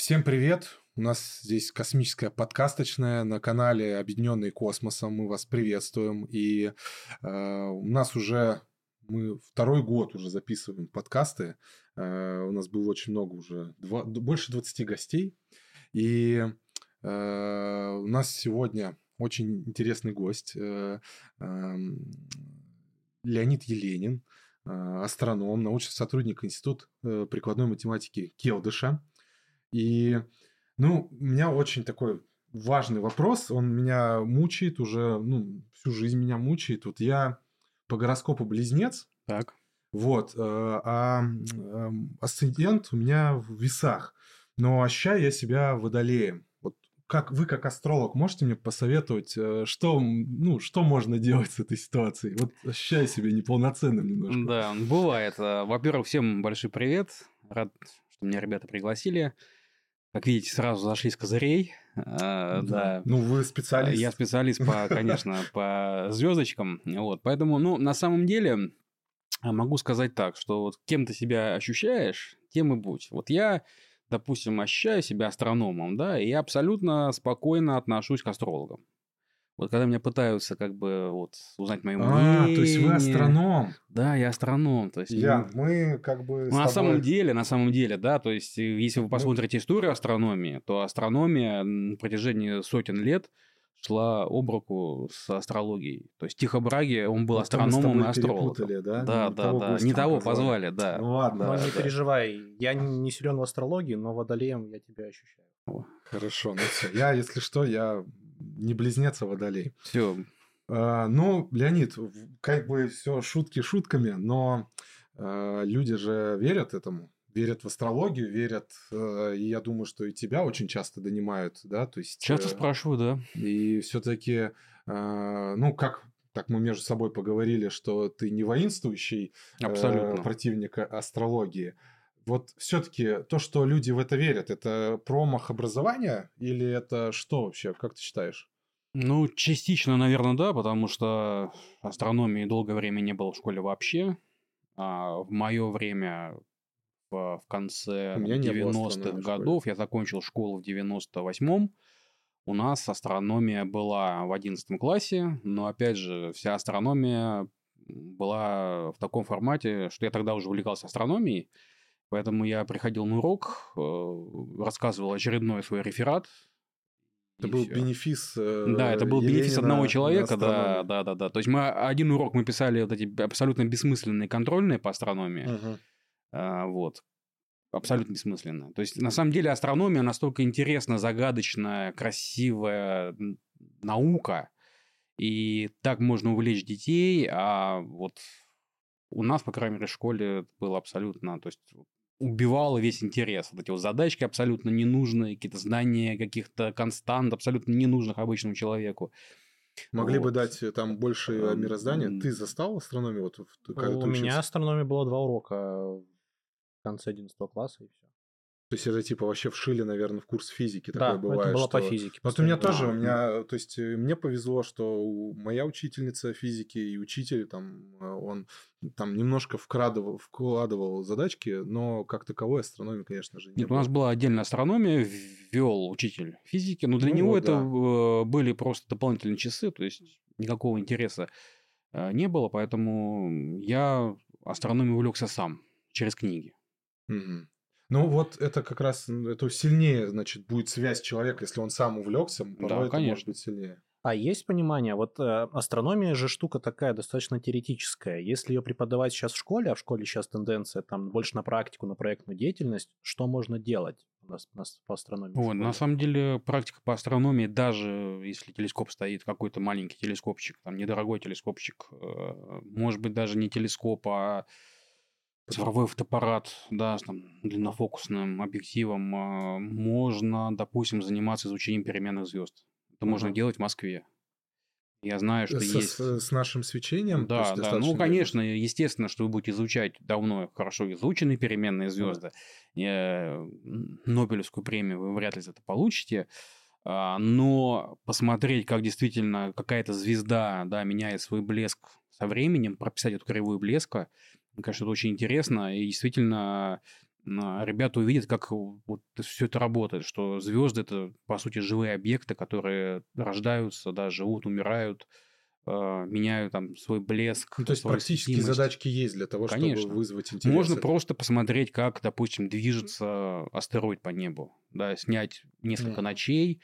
Всем привет! У нас здесь космическая подкасточная на канале Объединенный космосом. Мы вас приветствуем. И э, у нас уже мы второй год уже записываем подкасты. Э, у нас было очень много уже, два, больше 20 гостей. И э, у нас сегодня очень интересный гость. Э, э, Леонид Еленин, э, астроном, научный сотрудник Института э, прикладной математики Келдыша. И, ну, у меня очень такой важный вопрос, он меня мучает уже, ну, всю жизнь меня мучает. Вот я по гороскопу близнец. Так. Вот, э, а эм, асцендент у меня в весах, но ощущаю я себя водолеем. Вот как вы, как астролог, можете мне посоветовать, э, что, ну, что можно делать с этой ситуацией? Вот ощущаю себя неполноценным немножко. Да, бывает. Во-первых, всем большой привет. Рад, что меня ребята пригласили. Как видите, сразу зашли с козырей. Да. да. Ну, вы специалист. Я специалист, по, конечно, по звездочкам. Вот. Поэтому, ну, на самом деле, могу сказать так, что вот кем ты себя ощущаешь, тем и будь. Вот я, допустим, ощущаю себя астрономом, да, и я абсолютно спокойно отношусь к астрологам. Вот когда меня пытаются как бы вот узнать мое мнение. А, то есть вы астроном? Да, я астроном. То есть, я, мы как бы. Ну, на самом деле, на самом деле, да, то есть если вы ну посмотрите ну... историю астрономии, то астрономия на протяжении сотен лет шла об руку с астрологией. То есть Тихо Браги, он был вот астрономом и астрологом. Да, да, не да. да. Не того позвали, да. Ну ладно. Да, но не да. переживай, я не силен в астрологии, но водолеем я тебя ощущаю. Хорошо, ну все. Я, если что, я не близнец, а водолей. Все. А, ну, Леонид, как бы все шутки шутками, но а, люди же верят этому верят в астрологию, верят, э, и я думаю, что и тебя очень часто донимают, да, то есть... Часто э, спрашиваю, да. И все-таки, э, ну, как так мы между собой поговорили, что ты не воинствующий Абсолютно. противник астрологии. Вот все-таки то, что люди в это верят, это промах образования или это что вообще, как ты считаешь? Ну, частично, наверное, да, потому что астрономии долгое время не было в школе вообще. А в мое время в конце 90-х годов. Я закончил школу в 98-м. У нас астрономия была в 11 классе, но, опять же, вся астрономия была в таком формате, что я тогда уже увлекался астрономией, поэтому я приходил на урок, э, рассказывал очередной свой реферат. Это был все. бенефис. Э, да, это был Еленина бенефис одного человека, да, да, да, да. То есть мы один урок мы писали вот эти абсолютно бессмысленные контрольные по астрономии. Угу. А, вот. Абсолютно бессмысленно. То есть, на самом деле, астрономия настолько интересная, загадочная, красивая наука, и так можно увлечь детей, а вот у нас, по крайней мере, в школе было абсолютно, то есть убивало весь интерес. Вот эти вот задачки абсолютно ненужные, какие-то знания каких-то констант, абсолютно ненужных обычному человеку. Могли вот. бы дать э, там больше эм, мироздания. Ты застал астрономию? Вот, когда У меня астрономия было два урока в конце 11 класса и все. То есть это типа вообще вшили, наверное, в курс физики такое да, бывает. это было что... по физике. Вот у меня тоже, у меня, то есть э, мне повезло, что моя учительница физики и учитель там, э, он там немножко вкрадывал, вкладывал задачки, но как таковой астрономии, конечно же, не Нет, было. у нас была отдельная астрономия, ввел учитель физики, но для ну, него да. это э, были просто дополнительные часы, то есть никакого интереса не было, поэтому я астрономией увлекся сам через книги. Угу. Ну вот это как раз это сильнее, значит, будет связь человека, если он сам увлекся, да, конечно. может быть сильнее. А есть понимание, вот э, астрономия же штука такая достаточно теоретическая. Если ее преподавать сейчас в школе, а в школе сейчас тенденция там больше на практику, на проектную деятельность, что можно делать у нас, у нас по астрономии? Вот, на самом деле практика по астрономии, даже если телескоп стоит, какой-то маленький телескопчик, там недорогой телескопчик, э, может быть даже не телескоп, а цифровой фотоаппарат, да, с там, длиннофокусным объективом, а, можно, допустим, заниматься изучением переменных звезд. Это uh-huh. можно делать в Москве. Я знаю, что с, есть... С, с нашим свечением? Да, да. Ну, конечно, естественно, что вы будете изучать давно хорошо изученные переменные звезды. Uh-huh. Нобелевскую премию вы вряд ли за это получите. А, но посмотреть, как действительно какая-то звезда да, меняет свой блеск со временем, прописать эту кривую блеска, мне кажется, это очень интересно. И действительно, а, ребята увидят, как вот все это работает, что звезды это, по сути, живые объекты, которые рождаются, да, живут, умирают, а, меняют там свой блеск. Ну, то есть практические светимость. задачки есть для того, Конечно. чтобы вызвать интерес. Можно просто посмотреть, как, допустим, движется астероид по небу, да, снять несколько mm. ночей,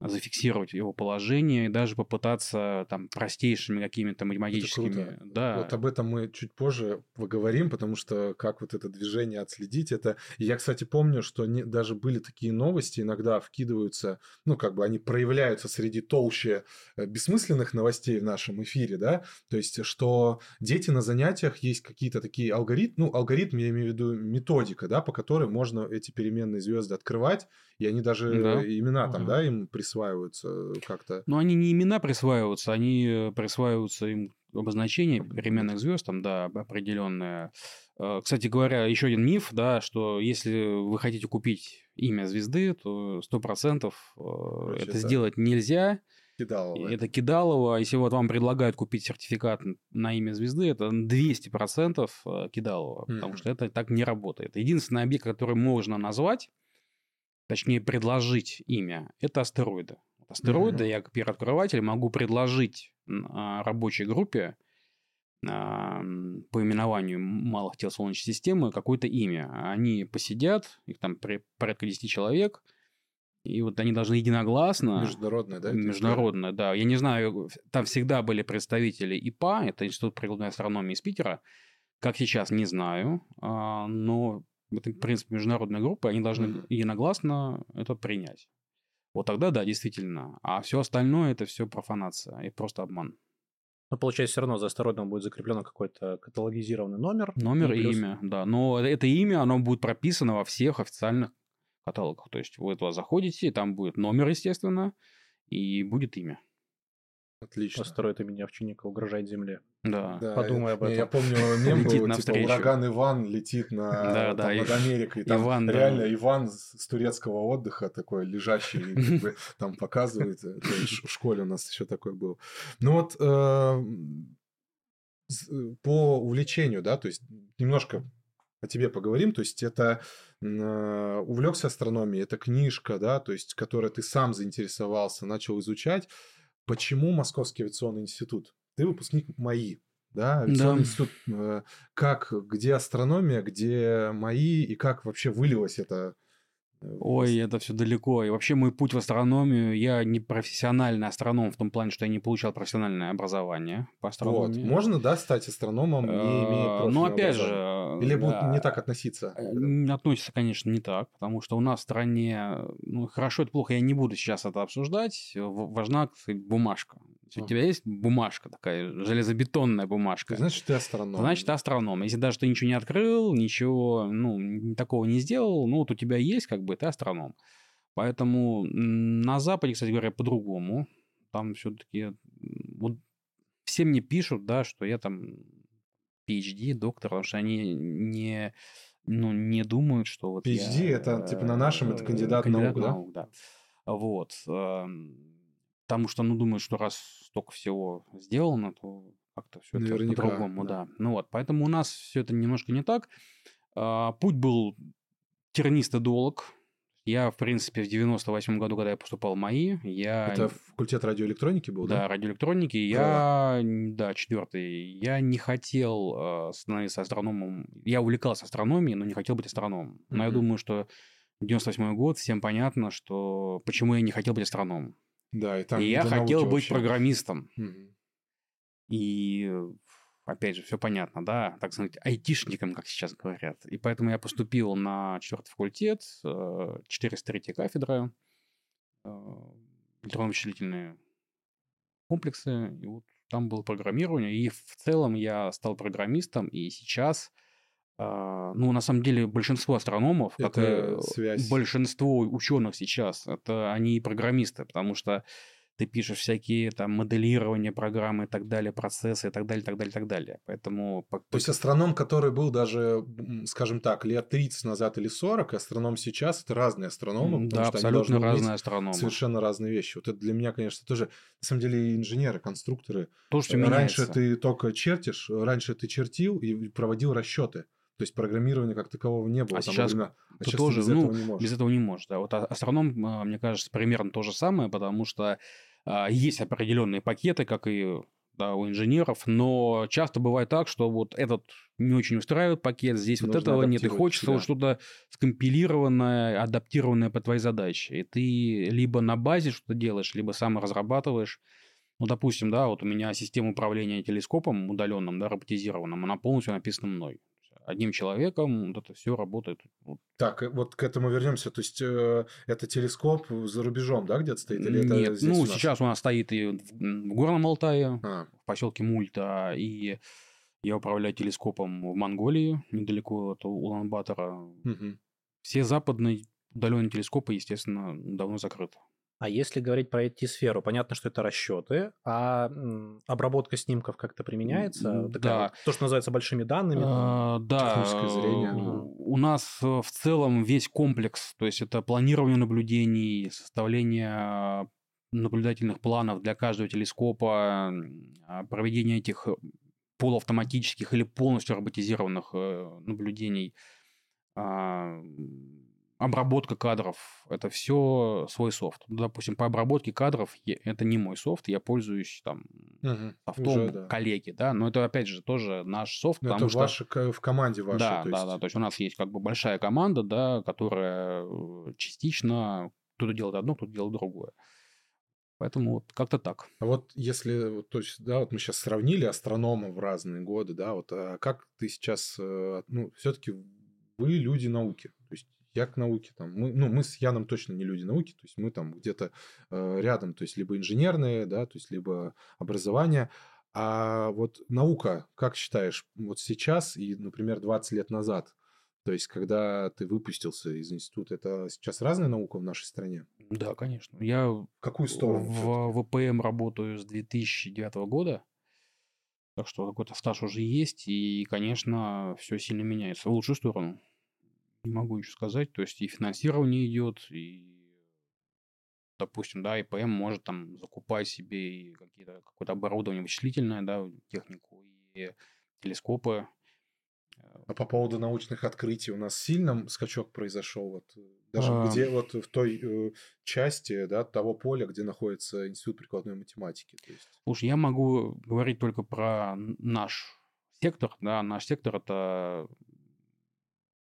зафиксировать его положение и даже попытаться там простейшими какими-то математическими... Да. Вот об этом мы чуть позже поговорим, потому что как вот это движение отследить, это... я, кстати, помню, что не... даже были такие новости, иногда вкидываются, ну, как бы они проявляются среди толще э, бессмысленных новостей в нашем эфире, да, то есть, что дети на занятиях есть какие-то такие алгоритмы, ну, алгоритм, я имею в виду методика, да, по которой можно эти переменные звезды открывать, и они даже да. имена там, да, им присваиваются как-то. Но они не имена присваиваются, они э, присваиваются им обозначение переменных звезд, там, да, определенное. Э, кстати говоря, еще один миф, да, что если вы хотите купить имя звезды, то сто процентов э, это да. сделать нельзя. Кидалово. Это кидалово. Если вот вам предлагают купить сертификат на имя звезды, это 200% кидалово, mm-hmm. потому что это так не работает. Единственный объект, который можно назвать, точнее предложить имя, это астероиды. Астероиды mm-hmm. я как первооткрыватель могу предложить а, рабочей группе а, по именованию малых тел Солнечной системы какое-то имя. Они посидят, их там порядка 10 человек, и вот они должны единогласно... Международное, да? Международное, да. Я не знаю, там всегда были представители ИПА, это Институт прикладной астрономии из Питера. Как сейчас, не знаю, а, но это, в принципе, международная группа, они должны единогласно это принять. Вот тогда да, действительно. А все остальное это все профанация и просто обман. Но получается, все равно за астероидом будет закреплено какой-то каталогизированный номер. Номер и, плюс... имя, да. Но это имя, оно будет прописано во всех официальных каталогах. То есть вы туда заходите, и там будет номер, естественно, и будет имя. Отлично. Астероид имени Овчинника угрожает Земле. Да. да Подумай об этом. Я помню мем был, типа ураган Иван летит на, да, там, да, над Америкой. Там Иван, реально да. Иван с турецкого отдыха такой лежащий, как бы, там показывает. В школе у нас еще такой был. Ну вот э, по увлечению, да, то есть немножко о тебе поговорим. То есть это э, увлекся астрономией, это книжка, да, то есть которой ты сам заинтересовался, начал изучать. Почему Московский авиационный институт? Ты выпускник МАИ, да, авиационный да. институт. Э, как, где астрономия, где МАИ, и как вообще вылилось это Ой, это все далеко. И вообще мой путь в астрономию, я не профессиональный астроном в том плане, что я не получал профессиональное образование по астрономии. Вот. Можно, да, стать астрономом, не имея Ну, опять же... Или будут не так относиться? Э, относятся, конечно, не так, потому что у нас в стране, ну, хорошо, это плохо, я не буду сейчас это обсуждать, важна, бумажка. У тебя есть бумажка такая, железобетонная бумажка. Значит, ты астроном. Значит, ты астроном. Если даже ты ничего не открыл, ничего, ну, такого не сделал, ну, вот у тебя есть, как бы, ты астроном. Поэтому на Западе, кстати говоря, по-другому. Там все-таки вот все мне пишут, да, что я там PhD, доктор, потому что они не, ну, не думают, что вот PhD я, это, типа, на нашем, это кандидат, кандидат наук, наук, да? да. Вот. Потому что, ну, думаю, что раз столько всего сделано, то как-то все это по-другому, да. да. Ну вот, поэтому у нас все это немножко не так. А, путь был тернистый долг. Я, в принципе, в 98 году, когда я поступал в МАИ, я... Это факультет радиоэлектроники был, да? Да, радиоэлектроники. Я, да, четвертый. Я не хотел а, становиться астрономом. Я увлекался астрономией, но не хотел быть астрономом. Но mm-hmm. я думаю, что 98 год, всем понятно, что почему я не хотел быть астрономом. Да, и, там и я хотел быть вообще. программистом. Угу. И опять же, все понятно, да, так сказать, айтишником, как сейчас говорят. И поэтому я поступил на четвертый факультет, 403 э, кафедра, э, электронно-вычислительные комплексы, и вот там было программирование, и в целом я стал программистом, и сейчас а, ну, на самом деле, большинство астрономов, это как и связь. большинство ученых сейчас, это они программисты, потому что ты пишешь всякие там моделирования программы и так далее, процессы и так далее, так далее, так далее. Поэтому... То есть астроном, который был даже, скажем так, лет 30 назад или 40, и астроном сейчас, это разные астрономы. Да, абсолютно разные астрономы. Совершенно разные вещи. Вот это для меня, конечно, тоже, на самом деле, инженеры, конструкторы. То, что раньше меняется. ты только чертишь, раньше ты чертил и проводил расчеты. То есть программирования как такового не было. А сейчас, время, а сейчас тоже, без ну, этого не можешь. без этого не можешь. Да. Вот астроном, а, мне кажется, примерно то же самое, потому что а, есть определенные пакеты, как и да, у инженеров, но часто бывает так, что вот этот не очень устраивает пакет, здесь Нужно вот этого нет, и хочется вот что-то скомпилированное, адаптированное по твоей задаче. И ты либо на базе что-то делаешь, либо сам разрабатываешь. Ну, допустим, да, вот у меня система управления телескопом удаленным, да, роботизированным, она полностью написана мной одним человеком вот это все работает. Так, вот к этому вернемся. То есть э, это телескоп за рубежом, да, где-то стоит? Или Нет, это ну у сейчас у нас стоит и в Горном Алтае, а. в поселке Мульта, и я управляю телескопом в Монголии, недалеко от Улан-Батора. Угу. Все западные удаленные телескопы, естественно, давно закрыты. А если говорить про IT-сферу, понятно, что это расчеты, а обработка снимков как-то применяется? Такая, да. То, что называется большими данными? А, да. Зрение. У нас э, в целом весь комплекс, то есть это планирование наблюдений, составление наблюдательных планов для каждого телескопа, а, проведение этих полуавтоматических или полностью роботизированных э, наблюдений а, обработка кадров – это все свой софт. Ну, допустим, по обработке кадров это не мой софт, я пользуюсь там угу, софтом уже, да. коллеги, да, но это опять же тоже наш софт. Но это что... ваши, в команде вашей. Да, да, да, то есть у нас есть как бы большая команда, да, которая э, частично кто-то делает одно, кто-то делает другое. Поэтому вот как-то так. А вот если, то есть, да, вот мы сейчас сравнили астрономов в разные годы, да, вот а как ты сейчас, э, ну, все-таки вы люди науки, то есть я к науке там, мы, ну, мы с Яном точно не люди науки, то есть мы там где-то э, рядом, то есть либо инженерные, да, то есть либо образование, а вот наука, как считаешь, вот сейчас и, например, 20 лет назад, то есть когда ты выпустился из института, это сейчас разная наука в нашей стране? Да, конечно. Я какую сторону? В ВПМ работаю с 2009 года. Так что какой-то стаж уже есть, и, конечно, все сильно меняется в лучшую сторону не могу еще сказать. То есть и финансирование идет, и, допустим, да, ИПМ может там закупать себе какие-то, какое-то оборудование вычислительное, да, технику и телескопы. А по поводу научных открытий у нас сильно скачок произошел, вот э, даже а... где вот в той э, части, да, того поля, где находится Институт прикладной математики. То есть... Слушай, я могу говорить только про наш сектор, да, наш сектор это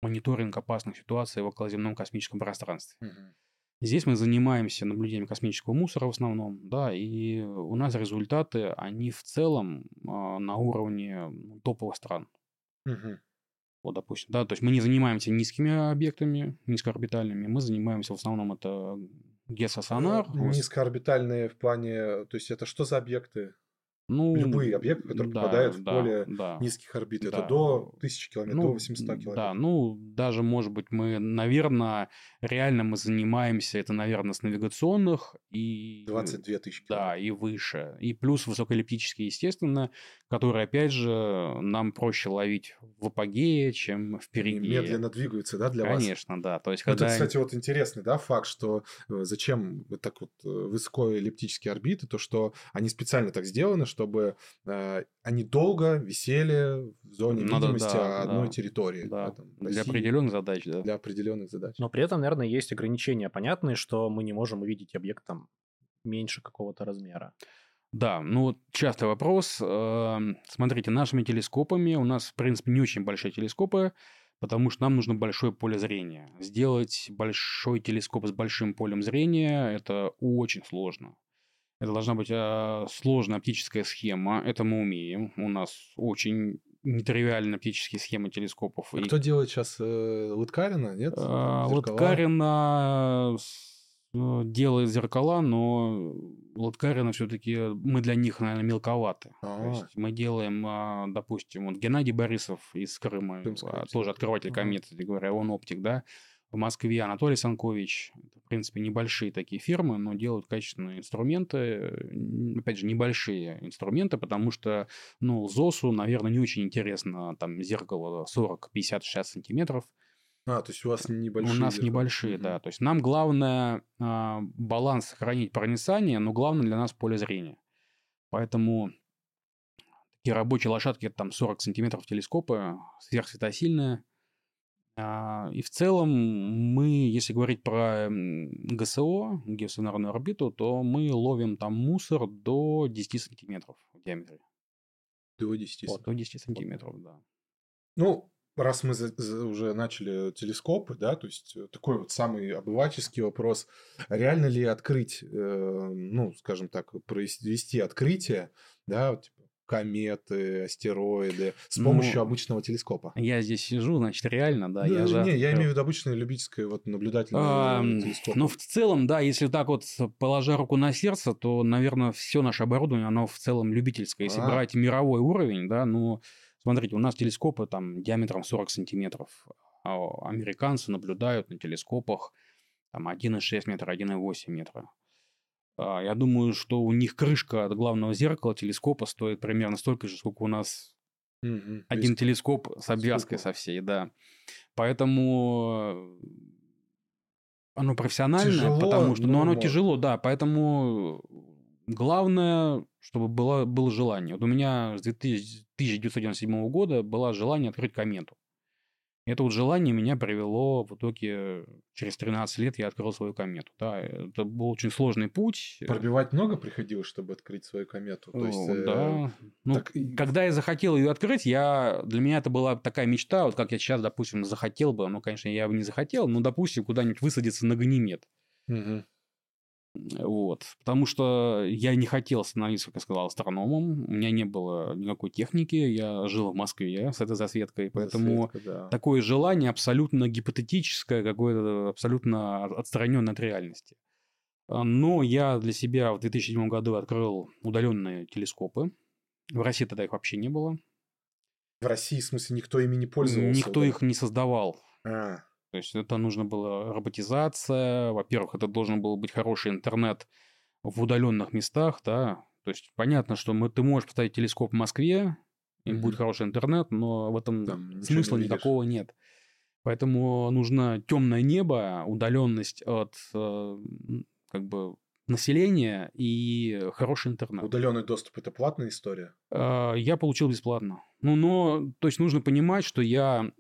мониторинг опасных ситуаций в околоземном космическом пространстве. Угу. Здесь мы занимаемся наблюдением космического мусора в основном, да, и у нас результаты, они в целом э, на уровне ну, топовых стран. Угу. Вот, допустим, да, то есть мы не занимаемся низкими объектами, низкоорбитальными, мы занимаемся в основном это геосонар. Низкоорбитальные в плане, то есть это что за объекты? Ну, Любые объекты, которые да, попадают в да, поле да, низких орбит. Да. Это до 1000 километров, ну, до 800 километров. Да, ну, даже, может быть, мы, наверное, реально мы занимаемся, это, наверное, с навигационных и... 22 тысячи Да, и выше. И плюс высокоэллиптические, естественно, которые, опять же, нам проще ловить в апогее, чем впереди. Они медленно двигаются, да, для Конечно, вас? Конечно, да. То есть, когда... Это, кстати, вот интересный, да, факт, что э, зачем так вот э, высокоэллиптические орбиты, то, что они специально так сделаны, чтобы э, они долго висели в зоне ну, видимости да, одной да, территории. Да. Да, там, России, для определенных задач, да. Для определенных задач. Но при этом, наверное, есть ограничения понятные, что мы не можем увидеть объект там меньше какого-то размера. Да, ну частый вопрос. Эм, смотрите, нашими телескопами у нас, в принципе, не очень большие телескопы, потому что нам нужно большое поле зрения. Сделать большой телескоп с большим полем зрения – это очень сложно. Это должна быть э, сложная оптическая схема. Это мы умеем. У нас очень нетривиальные оптические схемы телескопов. А и... кто делает сейчас? Э, Лыткарина, нет? Э, Лыткарина делает зеркала, но Лыткарина все-таки мы для них, наверное, мелковаты. То есть мы делаем, а, допустим, вот Геннадий Борисов из Крыма, Крымская, тоже открыватель комет, говоря, он оптик, да, в Москве Анатолий Санкович. Это, в принципе, небольшие такие фирмы, но делают качественные инструменты. Опять же, небольшие инструменты, потому что, ну, ЗОСу, наверное, не очень интересно там зеркало 40, 50, 60 сантиметров. А, то есть у вас небольшие? У нас зеркала. небольшие, да. То есть нам главное а, баланс сохранить проницание, но главное для нас поле зрения. Поэтому и рабочие лошадки там 40 сантиметров телескопа, сверхсветосильные. А, и в целом мы, если говорить про ГСО, геостационарную орбиту, то мы ловим там мусор до 10 сантиметров в диаметре. До 10 вот, До 10 сантиметров, да. Ну, раз мы за, за, уже начали телескопы, да, то есть э, такой вот самый обывательский вопрос, реально ли открыть, э, ну, скажем так, провести открытие, да, типа, кометы, астероиды с помощью ну, обычного телескопа. Я здесь сижу, значит, реально, да. Ну, я. Не, я имею в виду обычное любительское вот наблюдательное а, телескоп. Ну, в целом, да, если так вот положа руку на сердце, то, наверное, все наше оборудование, оно в целом любительское. Если а. брать мировой уровень, да, ну, смотрите, у нас телескопы там диаметром 40 сантиметров. А американцы наблюдают на телескопах там 1,6 метра, 1,8 метра. А, я думаю, что у них крышка от главного зеркала телескопа стоит примерно столько же, сколько у нас угу, один есть... телескоп с обвязкой со всей, да. Поэтому оно профессиональное, тяжело, потому что, ну, оно может. тяжело, да, поэтому главное, чтобы было, было желание. Вот у меня с 1997 года было желание открыть комету. Это вот желание меня привело в итоге через 13 лет я открыл свою комету. Да, это был очень сложный путь. Пробивать много приходилось, чтобы открыть свою комету. То есть, ну, да. Э, ну, так... Когда я захотел ее открыть, я для меня это была такая мечта, вот как я сейчас, допустим, захотел бы, ну, конечно, я бы не захотел, но, допустим, куда-нибудь высадиться на Ганимед. Угу. Вот. Потому что я не хотел становиться, как я сказал, астрономом. У меня не было никакой техники. Я жил в Москве с этой засветкой. Поэтому Засветка, да. такое желание абсолютно гипотетическое, какое-то абсолютно отстраненное от реальности. А, но я для себя в 2007 году открыл удаленные телескопы. В России тогда их вообще не было. В России, в смысле, никто ими не пользовался? Никто да? их не создавал. А. То есть это нужно было роботизация. Во-первых, это должен был быть хороший интернет в удаленных местах, да. То есть понятно, что мы, ты можешь поставить телескоп в Москве, и mm-hmm. будет хороший интернет, но в этом Там смысла не никакого нет. Поэтому нужно темное небо, удаленность от э, как бы населения и хороший интернет. Удаленный доступ это платная история? Э, я получил бесплатно. Ну, но, то есть нужно понимать, что я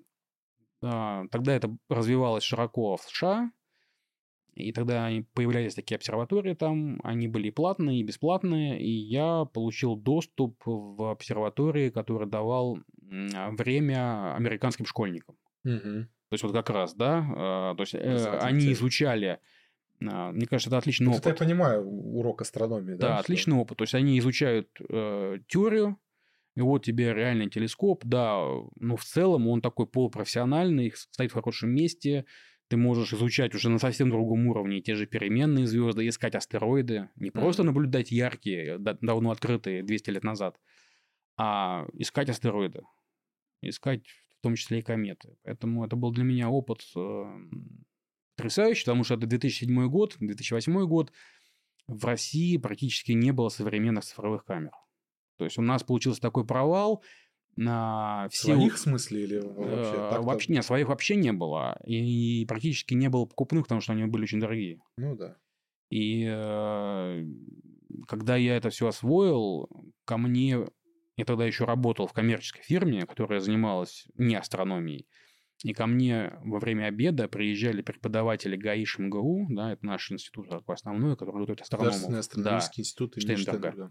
тогда это развивалось широко в США, и тогда появлялись такие обсерватории там, они были платные и бесплатные, и я получил доступ в обсерватории, который давал время американским школьникам. Угу. То есть вот как раз, да, а, то есть э, они изучали а, мне кажется, это отличный опыт. Это я понимаю, урок астрономии. Да, да отличный опыт. То есть они изучают э, теорию, и вот тебе реальный телескоп, да, но в целом он такой полупрофессиональный, стоит в хорошем месте, ты можешь изучать уже на совсем другом уровне те же переменные звезды, искать астероиды, не просто наблюдать яркие, давно открытые 200 лет назад, а искать астероиды, искать в том числе и кометы. Поэтому это был для меня опыт э, потрясающий, потому что это 2007 год, 2008 год, в России практически не было современных цифровых камер. То есть у нас получился такой провал. На все... Своих в смысле или вообще? Э, вообще нет, своих вообще не было. И практически не было покупных, потому что они были очень дорогие. Ну да. И э, когда я это все освоил, ко мне... Я тогда еще работал в коммерческой фирме, которая занималась не астрономией. И ко мне во время обеда приезжали преподаватели ГАИШ МГУ, да, это наш институт такой основной, который готовит астрономов. Государственный астрономический да, институт имени Штейнберга.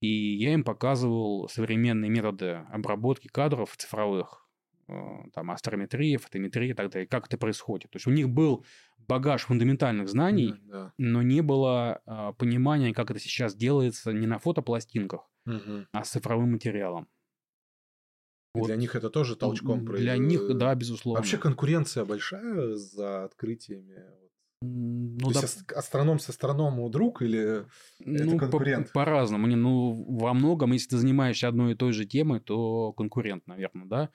И я им показывал современные методы обработки кадров цифровых, э, там, астрометрии, фотометрии и так далее, как это происходит. То есть у них был багаж фундаментальных знаний, mm, да. но не было а, понимания, как это сейчас делается не на фотопластинках, угу. а с цифровым материалом. Вот. Для них это тоже толчком Для произ... них, да, безусловно. Вообще конкуренция большая за открытиями ну, То да. есть астроном с астрономом друг или ну, это конкурент? По- разному Не, ну, во многом, если ты занимаешься одной и той же темой, то конкурент, наверное, да.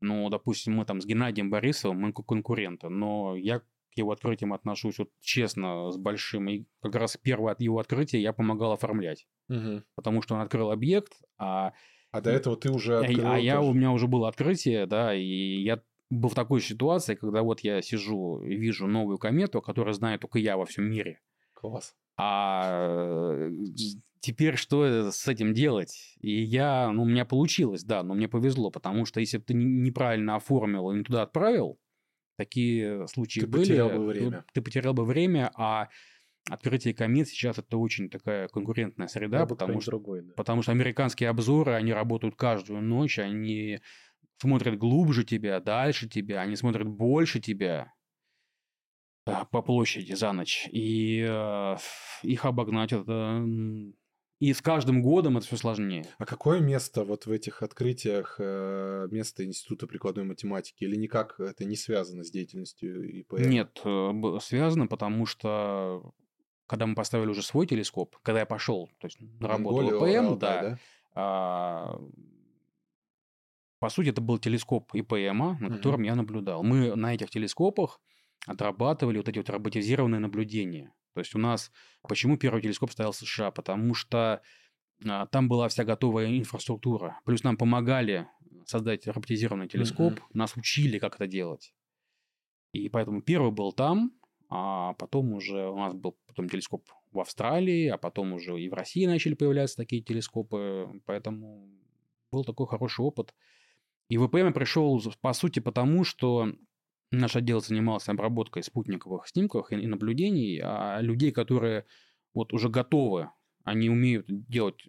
Ну, допустим, мы там с Геннадием Борисовым, мы конкуренты, но я к его открытиям отношусь вот честно, с большим. И как раз первое от его открытия я помогал оформлять. Угу. Потому что он открыл объект, а... А до этого ты уже открыл... А, а я, у меня уже было открытие, да, и я был в такой ситуации, когда вот я сижу и вижу новую комету, которую знаю только я во всем мире. Класс. А теперь что с этим делать? И я, ну, у меня получилось, да, но мне повезло, потому что если бы ты неправильно оформил и не туда отправил, такие случаи ты были. Ты потерял бы время. Ты потерял бы время, а открытие комит сейчас это очень такая конкурентная среда, Да, потому что, другой, да. потому что американские обзоры, они работают каждую ночь, они смотрят глубже тебя, дальше тебя, они смотрят больше тебя э, по площади за ночь. И э, их обогнать это... И с каждым годом это все сложнее. А какое место вот в этих открытиях, э, место Института прикладной математики? Или никак это не связано с деятельностью ИПМ? Нет, э, связано, потому что когда мы поставили уже свой телескоп, когда я пошел, то есть на работу ИПМ, Алтай, да, а, по сути, это был телескоп ИПМ, на Мгм. котором я наблюдал. Мы на этих телескопах отрабатывали вот эти вот роботизированные наблюдения. То есть у нас... Почему первый телескоп стоял в США? Потому что а, там была вся готовая инфраструктура. Плюс нам помогали создать роботизированный телескоп, Мгм. нас учили, как это делать. И поэтому первый был там, а потом уже у нас был потом телескоп в Австралии, а потом уже и в России начали появляться такие телескопы. Поэтому был такой хороший опыт. И ВПМ пришел, по сути, потому что наш отдел занимался обработкой спутниковых снимков и и наблюдений, а людей, которые вот уже готовы, они умеют делать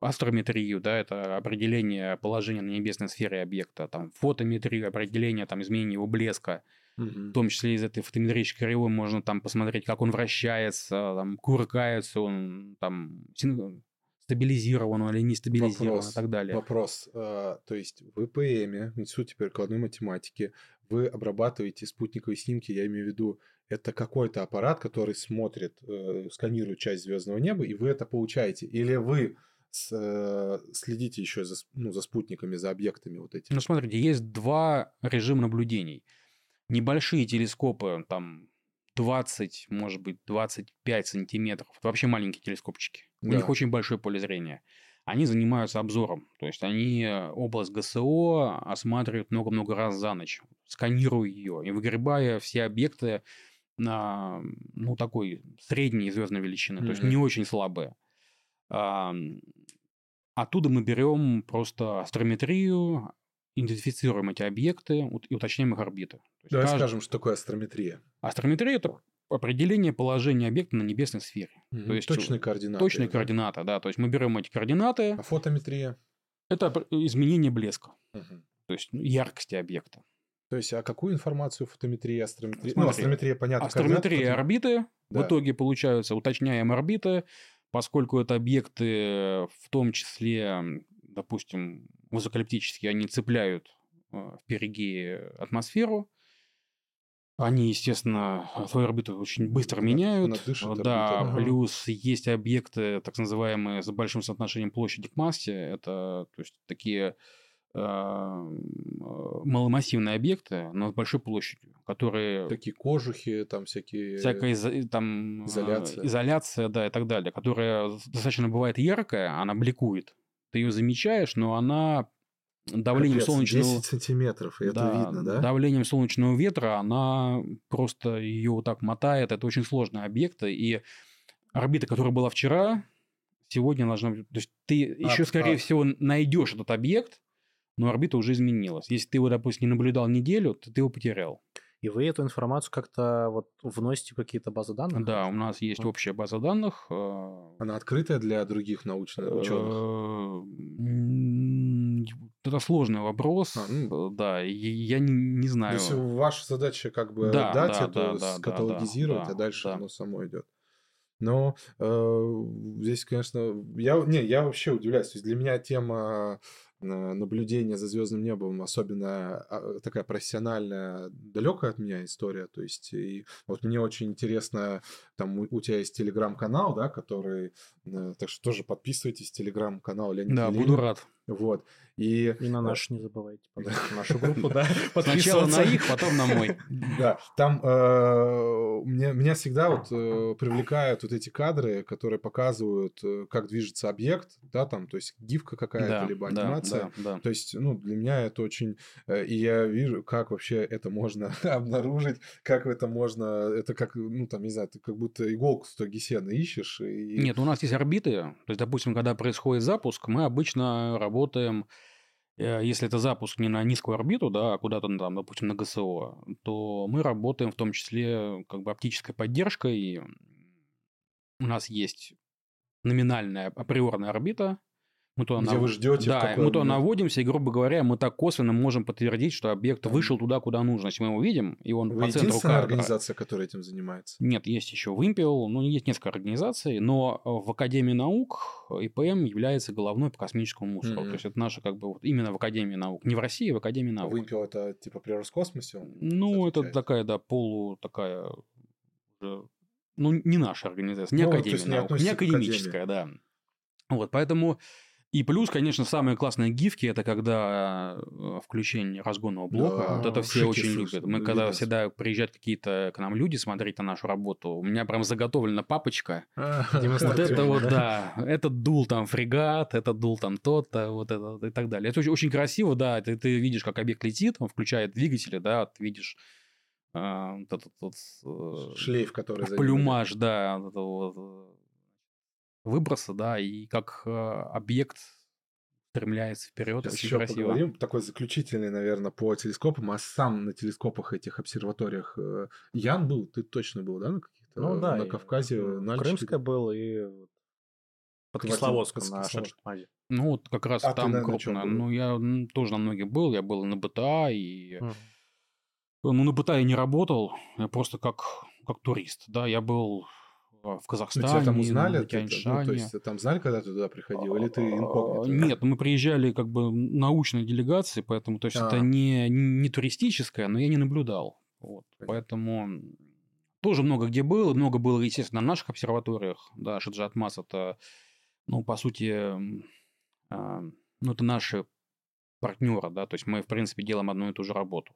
астрометрию, да, это определение положения на небесной сфере объекта, там, фотометрию, определение там, изменения его блеска, Мгм. в том числе из этой фотометрической кривой можно там посмотреть, как он вращается, там, куркается он, там, син- стабилизирован он или не стабилизирован Вопрос, и так далее. Вопрос. а, То есть в ИПМ, в Институте прикладной математики, вы обрабатываете спутниковые снимки, я имею в виду, это какой-то аппарат, который смотрит, э, сканирует часть звездного неба, и вы это получаете? Или вы с- э, следите еще за, ну, за спутниками, за объектами вот этими? Ну, смотрите, есть два режима наблюдений. Небольшие телескопы, там, 20, может быть, 25 сантиметров. Это вообще маленькие телескопчики. У Да. них очень большое поле зрения. Они занимаются обзором. То есть они э, область ГСО осматривают много-много раз за ночь, сканируя ее и выгребая все объекты на, ну, такой средней звездной величины, то есть не очень слабые. А, Оттуда мы берем просто астрометрию, идентифицируем эти объекты и уточняем их орбиты. Давай кажд- скажем, что такое астрометрия. Астрометрия – это определение положения объекта на небесной сфере. Мгм. То есть Точные координаты. Точные да? координаты, да. То есть мы берем эти координаты, А фотометрия? это изменение блеска, Мгм. то есть ну, яркости объекта. То есть, а какую информацию фотометрия, астрометрия? Смотри, ну, астрометрия, понятно. Астрометрия орбиты Да. в итоге получаются, уточняем орбиты, поскольку это объекты, в том числе, допустим, высоколептические, они цепляют э, в перигее атмосферу, они, естественно, свою орбиту очень быстро меняют. она дышит, да, орбита, да. плюс есть объекты, так называемые, с большим соотношением площади к массе. Это то есть, такие э, маломассивные объекты, но с большой площадью, которые Такие кожухи, там всякие... всякая изо- там, э, изоляция. изоляция, да, и так далее, которая достаточно бывает яркая, она бликует. Ты ее замечаешь, но она давлением Капец, солнечного... 10 сантиметров, и это Да, видно, да? Давлением солнечного ветра она просто ее вот так мотает. Это очень сложные объекты. И орбита, которая была вчера, сегодня должна быть... То есть ты еще, Ад- скорее ад. всего, найдешь этот объект, но орбита уже изменилась. Если ты его, допустим, не наблюдал неделю, то ты его потерял. И вы эту информацию как-то вот вносите в какие-то базы данных? Да, у нас есть общая база данных. э, Она открытая для других научных ученых. Это сложный вопрос. А, ну. Э, Да, я не, не То знаю. есть ваша задача как бы Да, дать да, это, да, да, да, скаталогизировать, да, а дальше да. оно само идет. Но э, здесь, конечно, я не, я вообще удивляюсь. То есть для меня тема э, наблюдения за звездным небом, особенно а, такая профессиональная, далекая от меня история. То есть и вот мне очень интересно, там у, у тебя есть телеграм-канал, да, который, э, так что тоже подписывайтесь телеграм-канал Леонид Да, Елеев. буду рад. Вот. И, и на наш не забывайте, пожалуйста, нашу группу, да. Сначала на их, потом на мой. Да, там э, меня, всегда вот э, привлекают вот эти кадры, которые показывают, э, как движется объект, да, там, то есть гифка какая-то, либо анимация. То есть, ну, для меня это очень... И я вижу, как вообще это можно обнаружить, как это можно... Это как, ну, там, не знаю, ты как будто иголку в стоге сена ищешь. И... Нет, у нас есть орбиты. То есть, допустим, когда происходит запуск, мы обычно работаем Э, если это запуск не на низкую орбиту, да, а куда-то там, допустим, на ГСО, то мы работаем в том числе как бы оптической поддержкой. У нас есть номинальная априорная орбита, мы туда Где нав... вы ждете? Да, мы туда наводимся, и, грубо говоря, мы так косвенно можем подтвердить, что объект Там... вышел туда, куда нужно. Если мы его видим, и он вы по центру кадра... организация, которая этим занимается? Нет, есть еще Вимпел, ну, есть несколько организаций, но в Академии наук ИПМ является головной по космическому мусору. Mm-hmm. То есть это наша как бы вот именно в Академии наук. Не в России, а в Академии наук. Вимпел это типа при Роскосмосе? Ну, это такая, да, полу такая... Ну, не наша организация, не ну, Академия наук, не, не академическая, да. Вот, поэтому и плюс, конечно, самые классные гифки это когда э, включение разгонного блока. Да, вот это все очень любят. Мы когда всегда приезжают какие-то к нам люди смотреть на нашу работу, у меня прям заготовлена папочка. Вот это вот, да. Этот дул там фрегат, этот дул там тот-то, вот это и так далее. Это очень, красиво, да. Ты, ты видишь, как объект летит, он включает двигатели, да, ты видишь а, вот этот вот... Э, Шлейф, который... Плюмаж, да, вот, вот, выброса, да, и как э, объект стремляется вперед. Сейчас очень еще красиво. поговорим. Такой заключительный, наверное, по телескопам. А сам на телескопах этих обсерваториях э, Ян был? Ты точно был, да, на каких-то? Ну да. На Кавказе, на Крымская был и под Кисловодском на Шашлыкмазе. Ну, вот как раз а там ты, крупно. Ну, я тоже на многих был. Я был на БТА, и... Угу. Ну, на БТА я не работал. Я просто как, как турист, да. Я был в Казахстане, ну, тебя там узнали, на Тяньшане. Ну, то есть там знали, когда ты туда приходил, или ты инкогнито? Нет, мы приезжали как бы научной делегацией, поэтому то есть а. это не, не туристическое, но я не наблюдал. Вот. Поэтому тоже много где было, много было, естественно, на наших обсерваториях. Да, Шаджатмас это, ну, по сути, э, ну, это наши партнеры, да, то есть мы, в принципе, делаем одну и ту же работу.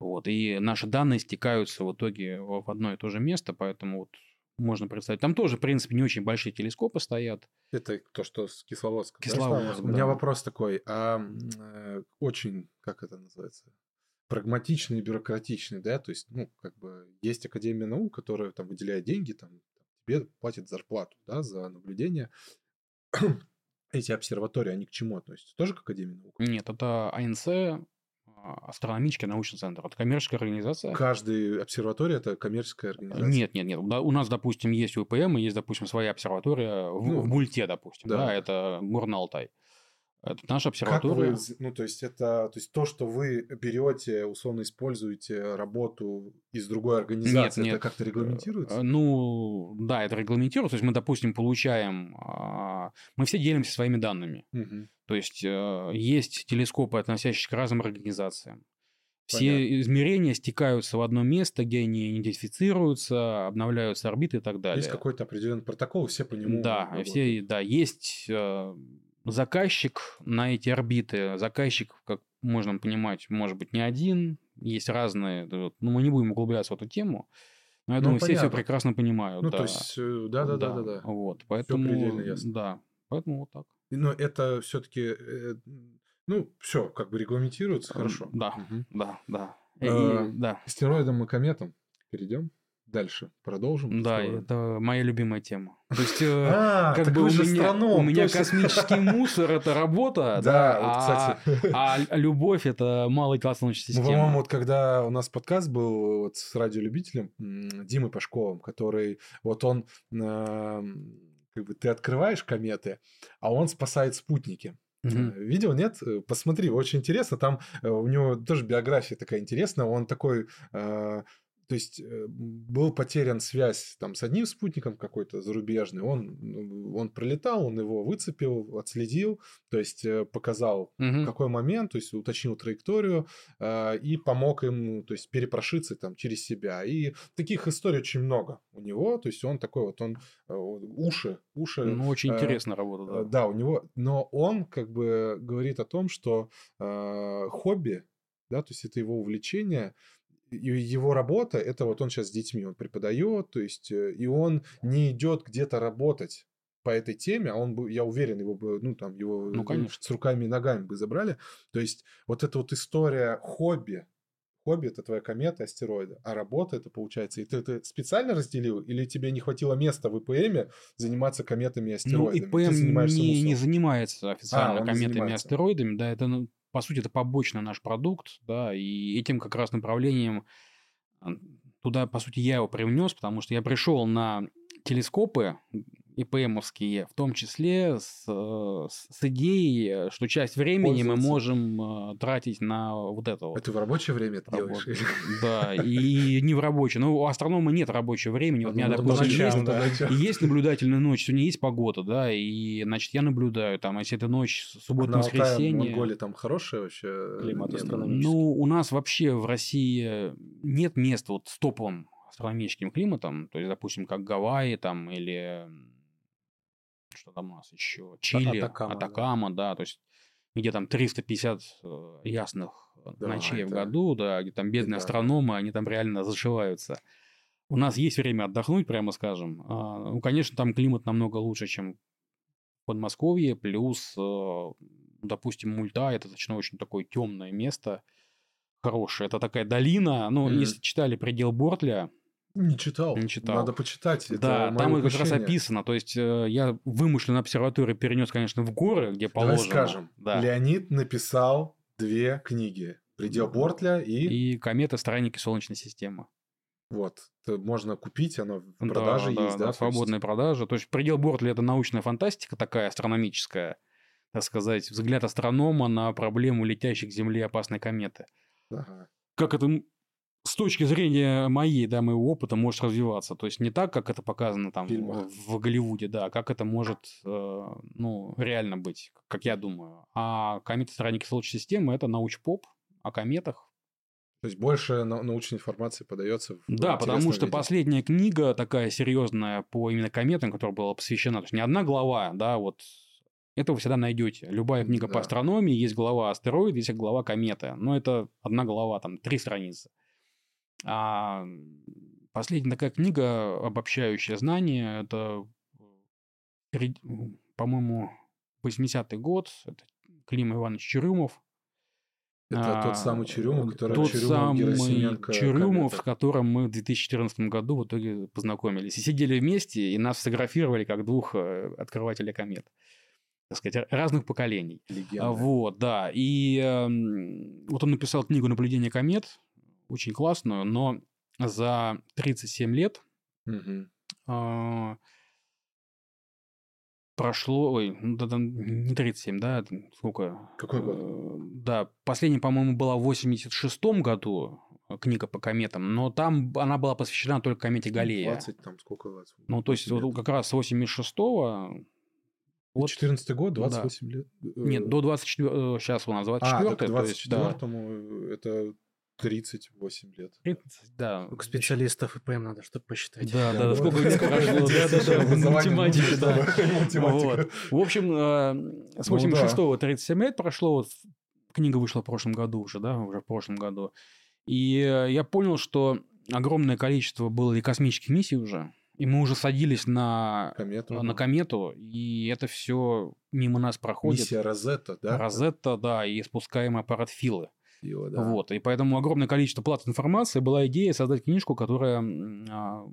Вот, и наши данные стекаются в итоге в одно и то же место, поэтому вот можно представить. Там тоже, в принципе, не очень большие телескопы стоят. Это то, что с Кисловодска. Кисловодск, да? У меня вопрос такой. А, э, очень, как это называется? Прагматичный и бюрократичный, да? То есть, ну, как бы, есть Академия наук, которая там выделяет деньги, там, тебе платит зарплату, да, за наблюдение. Эти обсерватории, они к чему относятся? Тоже к Академии наук? Нет, это АНС, астрономический научный центр. Это коммерческая организация. Каждая обсерватория – это коммерческая организация? Нет, нет, нет. У нас, допустим, есть УПМ, и есть, допустим, своя обсерватория в, ну, в Мульте, допустим. Да. да, это Горный Алтай. Это наша обсерватория. Как вы, ну, то есть, это то, есть, то, что вы берете, условно используете работу из другой организации, нет, нет. это как-то регламентируется? Э, ну, да, это регламентируется. То есть, мы, допустим, получаем... А, мы все делимся своими данными. Угу. То есть, э, есть телескопы, относящиеся к разным организациям. Все Понятно. измерения стекаются в одно место, где они идентифицируются, обновляются орбиты и так далее. Есть какой-то определенный протокол, все по нему. Да, работают. все, да, есть э, заказчик на эти орбиты, заказчик, как можно понимать, может быть не один, есть разные, ну мы не будем углубляться в эту тему, но я ну, думаю, понятно. все все прекрасно понимают. Ну, да. то есть, да, да, да, да, да. Вот, поэтому, все предельно ясно. да, поэтому вот так. Но это все-таки, э, ну, все как бы регламентируется, хорошо. Да, угу. да, да. И, а, да. Стероидом и кометом перейдем дальше продолжим. Да, разговор. это моя любимая тема. То есть, э, а, как бы у меня, у меня космический мусор это работа, да, а, а любовь это малый класс Солнечной системы. По-моему, вот когда у нас подкаст был вот с радиолюбителем Димой Пашковым, который вот он как бы ты открываешь кометы, а он спасает спутники. Угу. Видел, нет? Э, посмотри, очень интересно. Там у него тоже биография такая интересная. Он такой то есть э, был потерян связь там с одним спутником какой-то зарубежный, он, ну, он пролетал, он его выцепил, отследил, то есть э, показал угу. какой момент, то есть уточнил траекторию э, и помог им, то есть перепрошиться там через себя. И таких историй очень много у него, то есть он такой вот, он э, уши, уши. Ну, очень э, интересная работа, да. Да, у него, но он как бы говорит о том, что э, хобби, да, то есть это его увлечение, его работа, это вот он сейчас с детьми, он преподает, то есть, э, и он не идет где-то работать по этой теме, а он бы, я уверен, его бы, ну, там, его ну, конечно. с руками и ногами бы забрали. То есть, вот эта вот история хобби, хобби это твоя комета, астероида, а работа это получается. И ты это специально разделил, или тебе не хватило места в ИПМе заниматься кометами и астероидами? Ну, ИПМ не, не занимается официально а, кометами и астероидами, да, это ну, по сути, это побочный наш продукт, да, и этим как раз направлением туда, по сути, я его привнес, потому что я пришел на телескопы ИПМовские, в том числе с, э, с идеей, что часть времени мы можем э, тратить на вот это вот. Это в рабочее время это делаешь? Да, и не в рабочее. Ну, у астронома нет рабочего времени. Вот у меня, допустим, есть, да. есть наблюдательная ночь, сегодня есть погода, да, и, значит, я наблюдаю, там, если это ночь, суббота, на воскресенье... в Монголии там хорошая вообще климат астрономический? Ну, у нас вообще в России нет места вот с топовым астрономическим климатом, то есть, допустим, как Гавайи там или что там у нас еще, Чили, Атакама, Атакама да. да, то есть где там 350 э, ясных э, да, ночей это... в году, да, где там бедные да. астрономы, они там реально зашиваются. У нас есть время отдохнуть, прямо скажем. А, ну, конечно, там климат намного лучше, чем в Подмосковье, плюс, э, допустим, Мульта, это точно очень такое темное место, хорошее. Это такая долина, ну, mm-hmm. если читали «Предел Бортля», не читал. Не читал. Надо почитать. Это да, там это как раз описано. То есть э, я вымышленную обсерваторию перенес, конечно, в горы, где положено. Давай скажем, да. Леонид написал две книги. «Предел Бортля» и... И «Комета. Странники Солнечной системы». Вот, это можно купить, оно в продаже да, есть, да? Да, свободная продажа. То есть «Предел Бортля» — это научная фантастика такая, астрономическая, так сказать, взгляд астронома на проблему летящих к Земле опасной кометы. Ага. Как это с точки зрения моей, да, моего опыта может развиваться. То есть не так, как это показано там в, в Голливуде, да, а как это может, э, ну, реально быть, как я думаю. А кометы странники Солнечной системы – это науч-поп о кометах. То есть больше научной информации подается в Да, потому что виде. последняя книга такая серьезная по именно кометам, которая была посвящена, то есть не одна глава, да, вот это вы всегда найдете. Любая книга да. по астрономии, есть глава астероид, есть глава кометы. Но это одна глава, там, три страницы. А последняя такая книга, обобщающая знания, это, по-моему, 80-й год, это Клим Иванович Черюмов. Это а, тот самый Черюмов, который тот самый Черюмов, с которым мы в 2014 году в итоге познакомились. И сидели вместе, и нас сфотографировали как двух э, открывателей комет. Так сказать, разных поколений. Легенда. Вот, да. И э, вот он написал книгу «Наблюдение комет», очень классную, но за 37 лет угу. э, прошло, ой, ну, да, да, не 37, да, сколько? Какой год? Э, да, последняя, по-моему, была в 86-м году, э, книга по кометам, но там она была посвящена только комете Галлея. 20 там, сколько? 20, ну, то есть, вот, как раз с 86-го вот. 14 год, 28 да. лет? Нет, до 24... Сейчас у нас 24 а, так 24 то есть, да. это 38 лет. 30, да. У специалистов ИПМ надо, чтобы посчитать. Да, да, да, сколько лет прошло. Да, да, да, математика, да. В общем, э, с 86 го 37 лет прошло, книга вышла в прошлом году уже, да, уже в прошлом году. И э, я понял, что огромное количество было и космических миссий уже, и мы уже садились на комету, на комету и это все мимо нас проходит. Миссия Розетта, да? Розетта, да, и спускаемый аппарат Филы. Его, да. Вот, и поэтому огромное количество плат информации была идея создать книжку, которая а,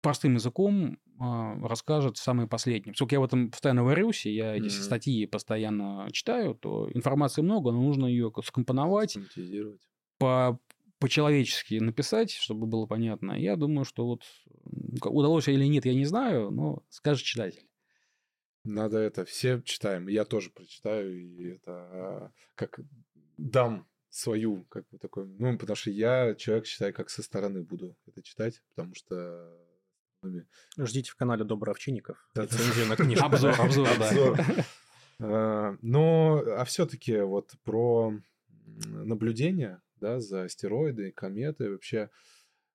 простым языком а, расскажет самые последние. Поскольку я в этом постоянно варюсь, я эти mm-hmm. статьи постоянно читаю, то информации много, но нужно ее скомпоновать, по по-человечески написать, чтобы было понятно. Я думаю, что вот удалось или нет, я не знаю, но скажет читатель. Надо это, все читаем, я тоже прочитаю, и это а, как дам свою, как бы такой, ну, потому что я человек, считаю, как со стороны буду это читать, потому что Ждите в канале Добрый Овчинников. На книжку. Обзор, обзор, да. А, но, а все-таки вот про наблюдение, да, за астероиды, кометы, вообще,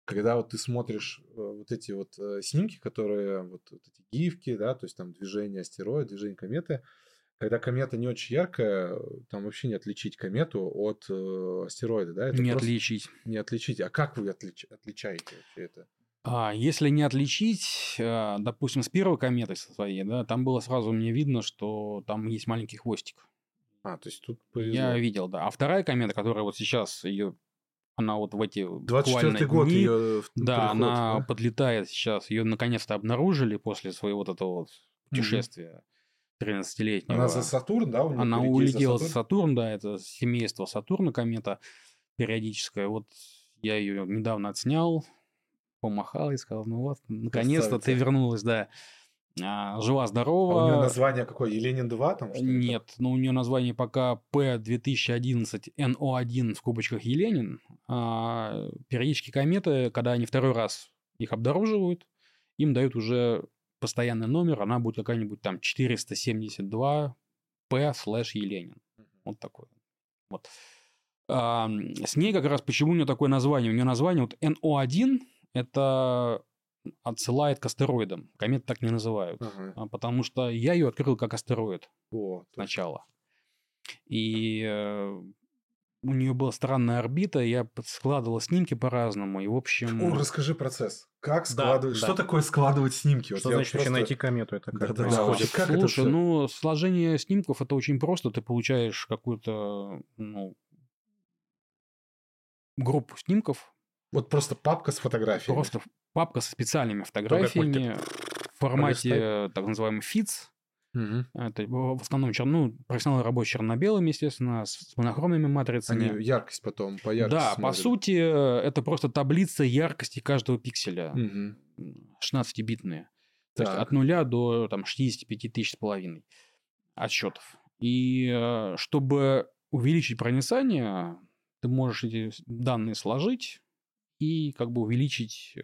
когда вот ты смотришь э, вот эти вот э, снимки, которые, вот, вот эти гифки, да, то есть там движение астероида, движение кометы, когда комета не очень яркая, там вообще не отличить комету от э, астероида, да? Это не отличить. Не отличить. А как вы отлич... отличаете вообще это? А, если не отличить, э, допустим, с первой кометой со своей, да, там было сразу мне видно, что там есть маленький хвостик. А, то есть тут повезло. Я видел, да. А вторая комета, которая вот сейчас ее она вот в эти 24 год дни, ее да, приход, она да? подлетает сейчас, ее наконец-то обнаружили после своего вот этого вот путешествия. 13-летнего. Она за Сатурн, да? Она улетела за Сатурн? Сатурн, да, это семейство Сатурна, комета периодическая. Вот я ее недавно отснял, помахал и сказал, ну вот, наконец-то ты вернулась, да. А, жива-здорова. А у нее название какое? Еленин-2? Там, Нет, ну у нее название пока P2011-NO1 в скобочках Еленин. А периодически кометы, когда они второй раз их обнаруживают, им дают уже постоянный номер, она будет какая-нибудь там 472 P слэш Еленин. Вот такой. Вот. А, с ней как раз почему у нее такое название? У нее название вот NO1 это отсылает к астероидам. Комет так не называют. Ага. А, потому что я ее открыл как астероид О, сначала. И э, у нее была странная орбита, я складывал снимки по-разному, и в общем... О, расскажи процесс. Как складывать... Да, что да. такое складывать снимки? Что вот значит вообще просто... найти комету? Это как да, да, да, как Слушай, это ну, сложение снимков это очень просто. Ты получаешь какую-то ну, группу снимков, вот просто папка с фотографиями. Просто папка со специальными фотографиями в формате так называемый FITS. Угу. Это в основном чер... ну, профессионалы работают черно-белыми, естественно, с монохромными матрицами. Они яркость потом по яркости Да, смотрят. по сути, это просто таблица яркости каждого пикселя. Угу. 16-битные. То есть от нуля до там, 65 тысяч с половиной отсчетов. И э, чтобы увеличить проницание, ты можешь эти данные сложить, и как бы увеличить...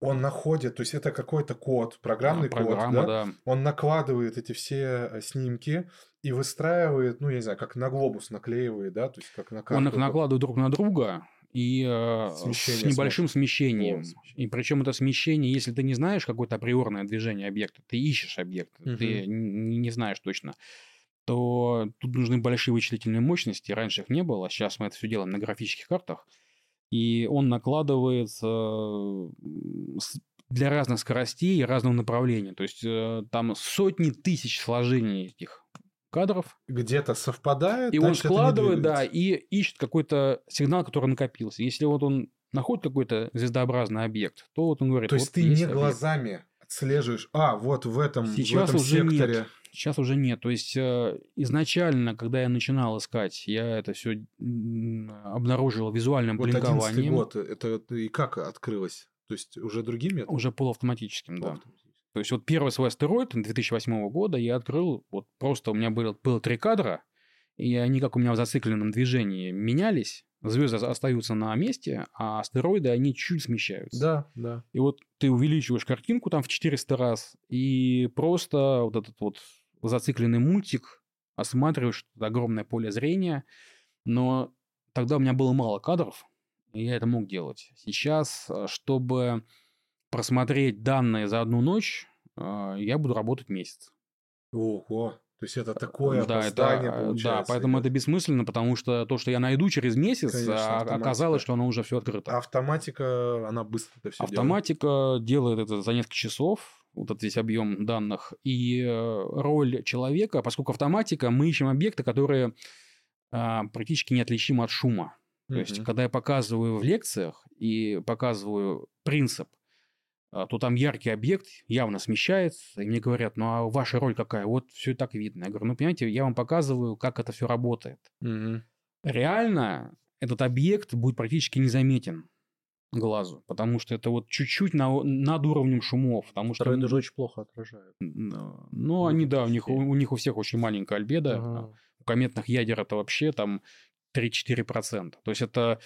Он находит, то есть это какой-то код, программный Программа, код, да? да? Он накладывает эти все э, снимки и выстраивает, ну, я не знаю, как на глобус наклеивает, да, то есть как на карту. Он их накладывает друг на друга, и э, с небольшим смещением. О, И причем это смещение, если ты не знаешь какое-то априорное движение объекта, ты ищешь объект, угу. ты не, не знаешь точно, то тут нужны большие вычислительные мощности. Раньше их не было, сейчас мы это все делаем на графических картах и он накладывается для разных скоростей и разного направления. То есть э, там сотни тысяч сложений этих кадров. Где-то совпадает. И он складывает, да, и ищет какой-то сигнал, который накопился. Если вот он находит какой-то звездообразный объект, то вот он говорит... То есть вот ты не объект. глазами отслеживаешь, а, вот в этом, Сейчас в этом уже секторе... Нет. Сейчас уже нет. То есть э, изначально, когда я начинал искать, я это все обнаружил визуальным вот блинкованием. год, это и как открылось? То есть уже другим методом? Уже полуавтоматическим, да. То есть вот первый свой астероид 2008 года я открыл, вот просто у меня было, было три кадра, и они как у меня в зацикленном движении менялись, звезды остаются на месте, а астероиды, они чуть смещаются. Да, да. И вот ты увеличиваешь картинку там в 400 раз, и просто вот этот вот зацикленный мультик, осматриваешь огромное поле зрения, но тогда у меня было мало кадров, и я это мог делать. Сейчас, э, чтобы просмотреть данные за одну ночь, э, я буду работать месяц. Ого, то есть это такое да, опоздание это, получается. Да, поэтому это бессмысленно, потому что то, что я найду через месяц, Конечно, а, оказалось, что оно уже все открыто. Автоматика, она быстро это все Автоматика делает. делает это за несколько часов вот этот весь объем данных, и э, роль человека, поскольку автоматика, мы ищем объекты, которые а, практически неотличимы от шума. Mm-hmm. То есть, когда я показываю в лекциях и показываю принцип, а, то там яркий объект явно смещается, и мне говорят, ну а ваша роль какая? Вот все и так видно. Я говорю, ну понимаете, я вам показываю, как это все работает. Mm-hmm. Реально этот объект будет практически незаметен глазу, потому что это вот чуть-чуть на, над уровнем шумов, потому что... Строиды же очень плохо отражают. Ну, ну они, да, у них, у, у них у всех очень маленькая альбедо. Ага. У кометных ядер это вообще там 3-4%. То есть это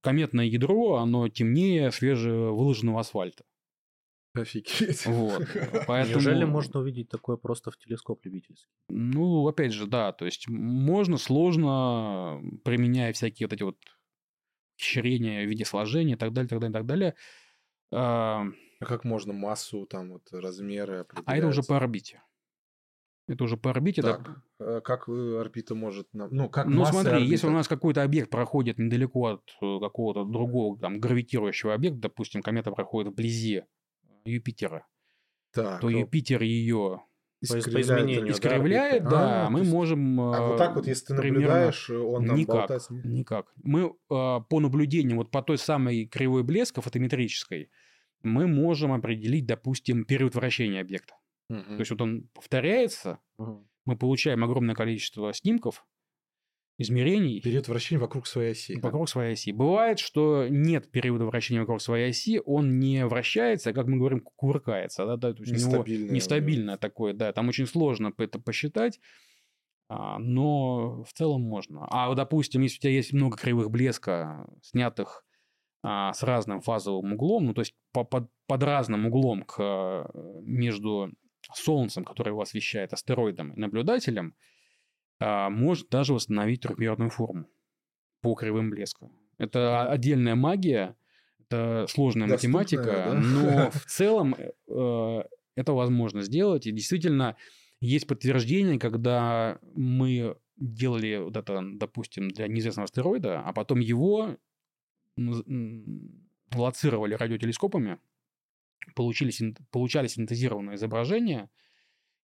кометное ядро, оно темнее свежевыложенного асфальта. Офигеть. Вот. Поэтому... Неужели можно увидеть такое просто в телескоп любительский? Ну, опять же, да. То есть можно сложно, применяя всякие вот эти вот хищрения в виде сложения и так далее, так далее, так далее. А, а как можно массу, там, вот, размеры А это уже по орбите. Это уже по орбите. Так, да? Э, как орбита может... Ну, как ну смотри, орбита... если у нас какой-то объект проходит недалеко от э, какого-то другого там, гравитирующего объекта, допустим, комета проходит вблизи Юпитера, так, то Юпитер ее искривляет, искривляет, да, да а, мы есть... можем... А вот так вот, если ты наблюдаешь, он там никак, болтать... Никак. Мы по наблюдению, вот по той самой кривой блеска фотометрической, мы можем определить, допустим, период вращения объекта. Угу. То есть вот он повторяется, угу. мы получаем огромное количество снимков, измерений. Период вращения вокруг своей оси. Вокруг да? своей оси. Бывает, что нет периода вращения вокруг своей оси, он не вращается, а, как мы говорим, кувыркается. Да, да, то есть нестабильное. Нестабильное такое, да. Там очень сложно это посчитать, а, но в целом можно. А, допустим, если у тебя есть много кривых блеска, снятых а, с разным фазовым углом, ну, то есть по, под, под разным углом к, между Солнцем, которое его освещает, астероидом и наблюдателем, может даже восстановить трехмерную форму по кривым блеску. Это отдельная магия, это сложная Доступная, математика, да? но в целом э, это возможно сделать. И действительно есть подтверждение, когда мы делали вот это, допустим, для неизвестного астероида, а потом его лоцировали радиотелескопами, получили, получали синтезированное изображение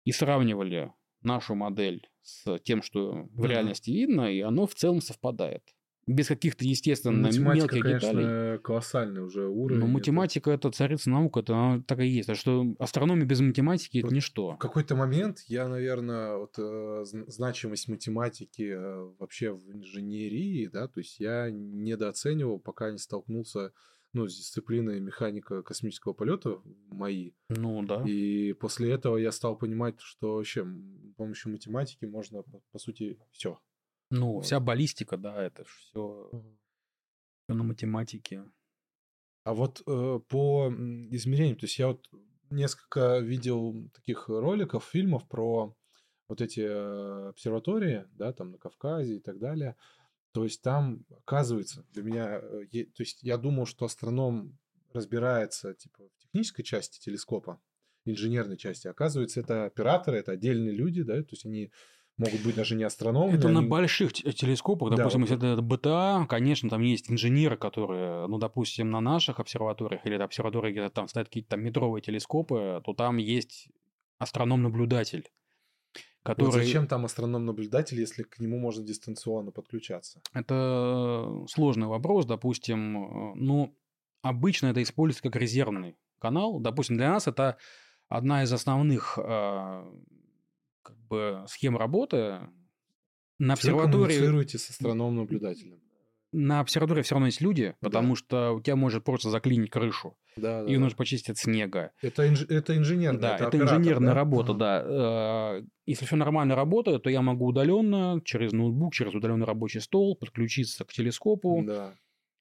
и сравнивали нашу модель с тем, что в реальности видно, и оно в целом совпадает. Без каких-то, естественно, математика, мелких конечно, деталей. колоссальный уже уровень. Но математика это... царица наука, это она так и есть. А что астрономия без математики это ничто. В какой-то момент я, наверное, вот, э, значимость математики э, вообще в инженерии, да, то есть я недооценивал, пока не столкнулся ну, с дисциплиной механика космического полета мои. Ну, да. И после этого я стал понимать, что вообще с помощью математики можно, по, по сути, все. Ну, вот. вся баллистика, да, это же все, все на математике. А вот э, по измерению, то есть я вот несколько видел таких роликов, фильмов про вот эти э, обсерватории, да, там на Кавказе и так далее. То есть там, оказывается, для меня, э, то есть я думал, что астроном разбирается типа в технической части телескопа, инженерной части. Оказывается, это операторы, это отдельные люди, да, то есть они могут быть даже не астрономы. Это они... на больших телескопах, допустим, да, если это БТА, конечно, там есть инженеры, которые, ну, допустим, на наших обсерваториях или обсерватории, где там стоят какие-то там метровые телескопы, то там есть астроном-наблюдатель который... Вот зачем там астроном-наблюдатель, если к нему можно дистанционно подключаться? Это сложный вопрос, допустим. Э, ну, обычно это используется как резервный канал. Допустим, для нас это одна из основных э, как бы, схем работы. На обсерватории... Вы с астроном-наблюдателем на обсерватории все равно есть люди, потому да. что у тебя может просто заклинить крышу. Да, да, и нужно почистить от снега. Это, инж... это инженерная, да, это, это оператор, инженерная да? работа, ага. да. Э, если все нормально работает, то я могу удаленно через ноутбук, через удаленный рабочий стол подключиться к телескопу, да.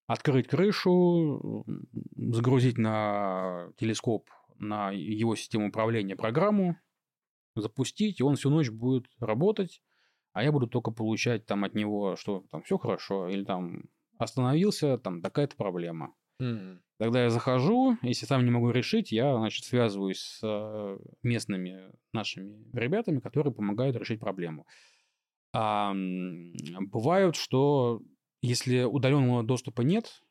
открыть крышу, загрузить на телескоп на его систему управления программу, запустить, и он всю ночь будет работать а я буду только получать там от него, что там все хорошо, или там остановился, там такая-то проблема. Mm-hmm. Тогда я захожу, если сам не могу решить, я, значит, связываюсь с э, местными нашими ребятами, которые помогают решить проблему. А, бывают, что если удаленного доступа нет,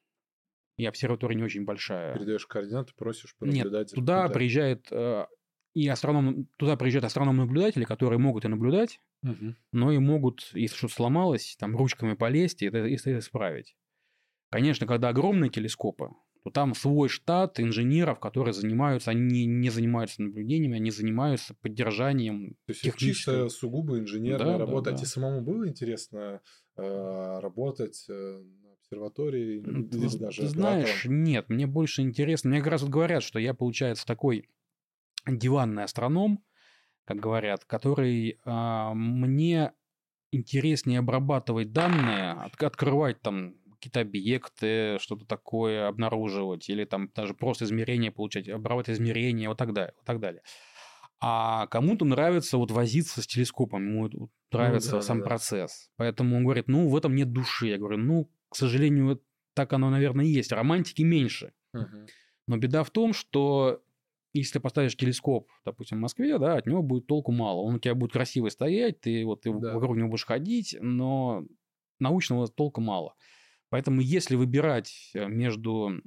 и обсерватория не очень большая. Передаешь координаты, просишь понаблюдать. Нет, туда приезжает э, и астроном, туда приезжают астрономы-наблюдатели, которые могут и наблюдать, угу. но и могут, если что-то сломалось, там ручками полезть и это, это исправить. Конечно, когда огромные телескопы, то там свой штат инженеров, которые занимаются, они не занимаются наблюдениями, они занимаются поддержанием То есть чисто сугубо инженерная да, работа. Да, да. А тебе самому было интересно э, работать э, на обсерватории? Ты, даже ты знаешь, нет, мне больше интересно. Мне как раз вот говорят, что я, получается, такой диванный астроном, как говорят, который э, мне интереснее обрабатывать данные, от, открывать там какие-то объекты, что-то такое обнаруживать, или там даже просто измерения получать, обрабатывать измерения, вот так далее. Вот так далее. А кому-то нравится вот возиться с телескопом, ему ну нравится ну, да, сам да. процесс. Поэтому он говорит, ну, в этом нет души. Я говорю, ну, к сожалению, так оно, наверное, и есть. Романтики меньше. Угу. Но беда в том, что если поставишь телескоп, допустим, в Москве, да, от него будет толку мало. Он у тебя будет красиво стоять, ты вот ты да. вокруг него будешь ходить, но научного толка мало. Поэтому если выбирать э, между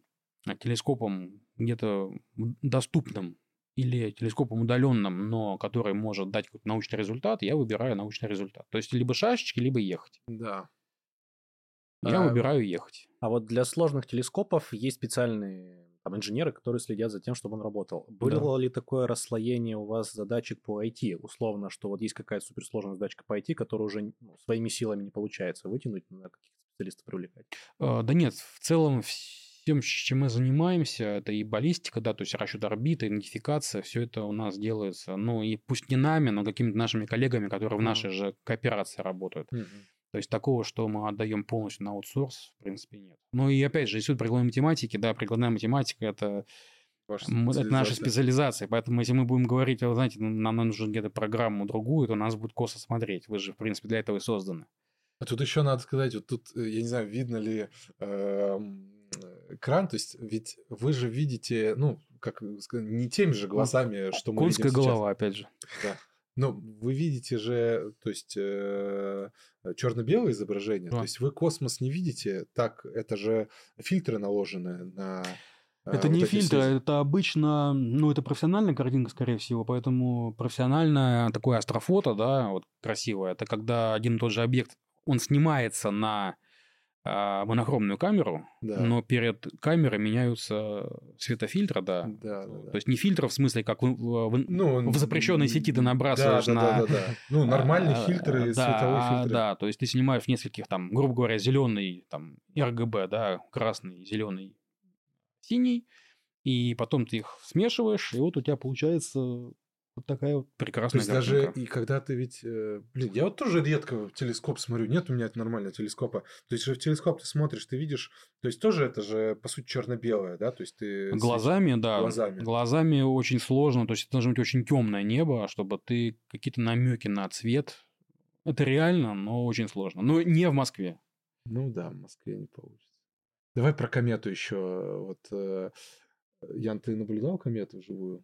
э, телескопом где-то доступным или телескопом удаленным, но который может дать какой-то научный результат, я выбираю научный результат. То есть либо шашечки, либо ехать. Да. Я а, выбираю ехать. А вот для сложных телескопов есть специальные там, инженеры, которые следят за тем, чтобы он работал. Было да. ли такое расслоение у вас задачек по IT? Условно, что вот есть какая-то суперсложная задачка по IT, которую уже ну, своими силами не получается вытянуть, на каких-то специалистов привлекать? А, да нет, в целом тем, чем мы занимаемся, это и баллистика, да, то есть расчет орбиты, идентификация, все это у нас делается, ну и пусть не нами, но какими-то нашими коллегами, которые в нашей же кооперации работают. Mm-hmm. То есть такого, что мы отдаем полностью на аутсорс, в принципе, нет. Ну и опять же, институт прикладной математики, да, прикладная математика – это это наша специализация. Поэтому, если мы будем говорить, вы знаете, нам нужно где-то программу другую, то нас будет косо смотреть. Вы же, в принципе, для этого и созданы. А тут еще надо сказать, вот тут, э, я не знаю, видно ли э, экран, то есть ведь вы же видите, ну, как сказать, не теми же глазами, что мы Конская видим голова, опять же. Да. Но вы видите же, то есть э, черно-белое изображение, да. то есть вы космос не видите, так это же фильтры наложены на э, это вот не фильтры, связи. это обычно, ну, это профессиональная картинка, скорее всего, поэтому профессиональное такое астрофото, да, вот красивое, это когда один и тот же объект, он снимается на а, монохромную камеру, да. но перед камерой меняются светофильтры, да. Да, да, да. То есть не фильтр в смысле, как в, в, ну, в запрещенной сети ты набрасываешь да, да, на... Да, да, да. Ну, нормальные а, фильтры, да, световые фильтры. Да, то есть ты снимаешь нескольких там, грубо говоря, зеленый, там, RGB, да, красный, зеленый, синий, и потом ты их смешиваешь, и вот у тебя получается вот такая вот прекрасная То есть картинка. даже и когда ты ведь... Э, блин, я вот тоже редко в телескоп смотрю. Нет у меня нормального телескопа. То есть же в телескоп ты смотришь, ты видишь... То есть тоже это же, по сути, черно-белое, да? То есть ты... Глазами, да. Глазами. Глазами очень сложно. То есть это должно быть очень темное небо, чтобы ты какие-то намеки на цвет... Это реально, но очень сложно. Но не в Москве. Ну да, в Москве не получится. Давай про комету еще. Вот, э, Ян, ты наблюдал комету вживую?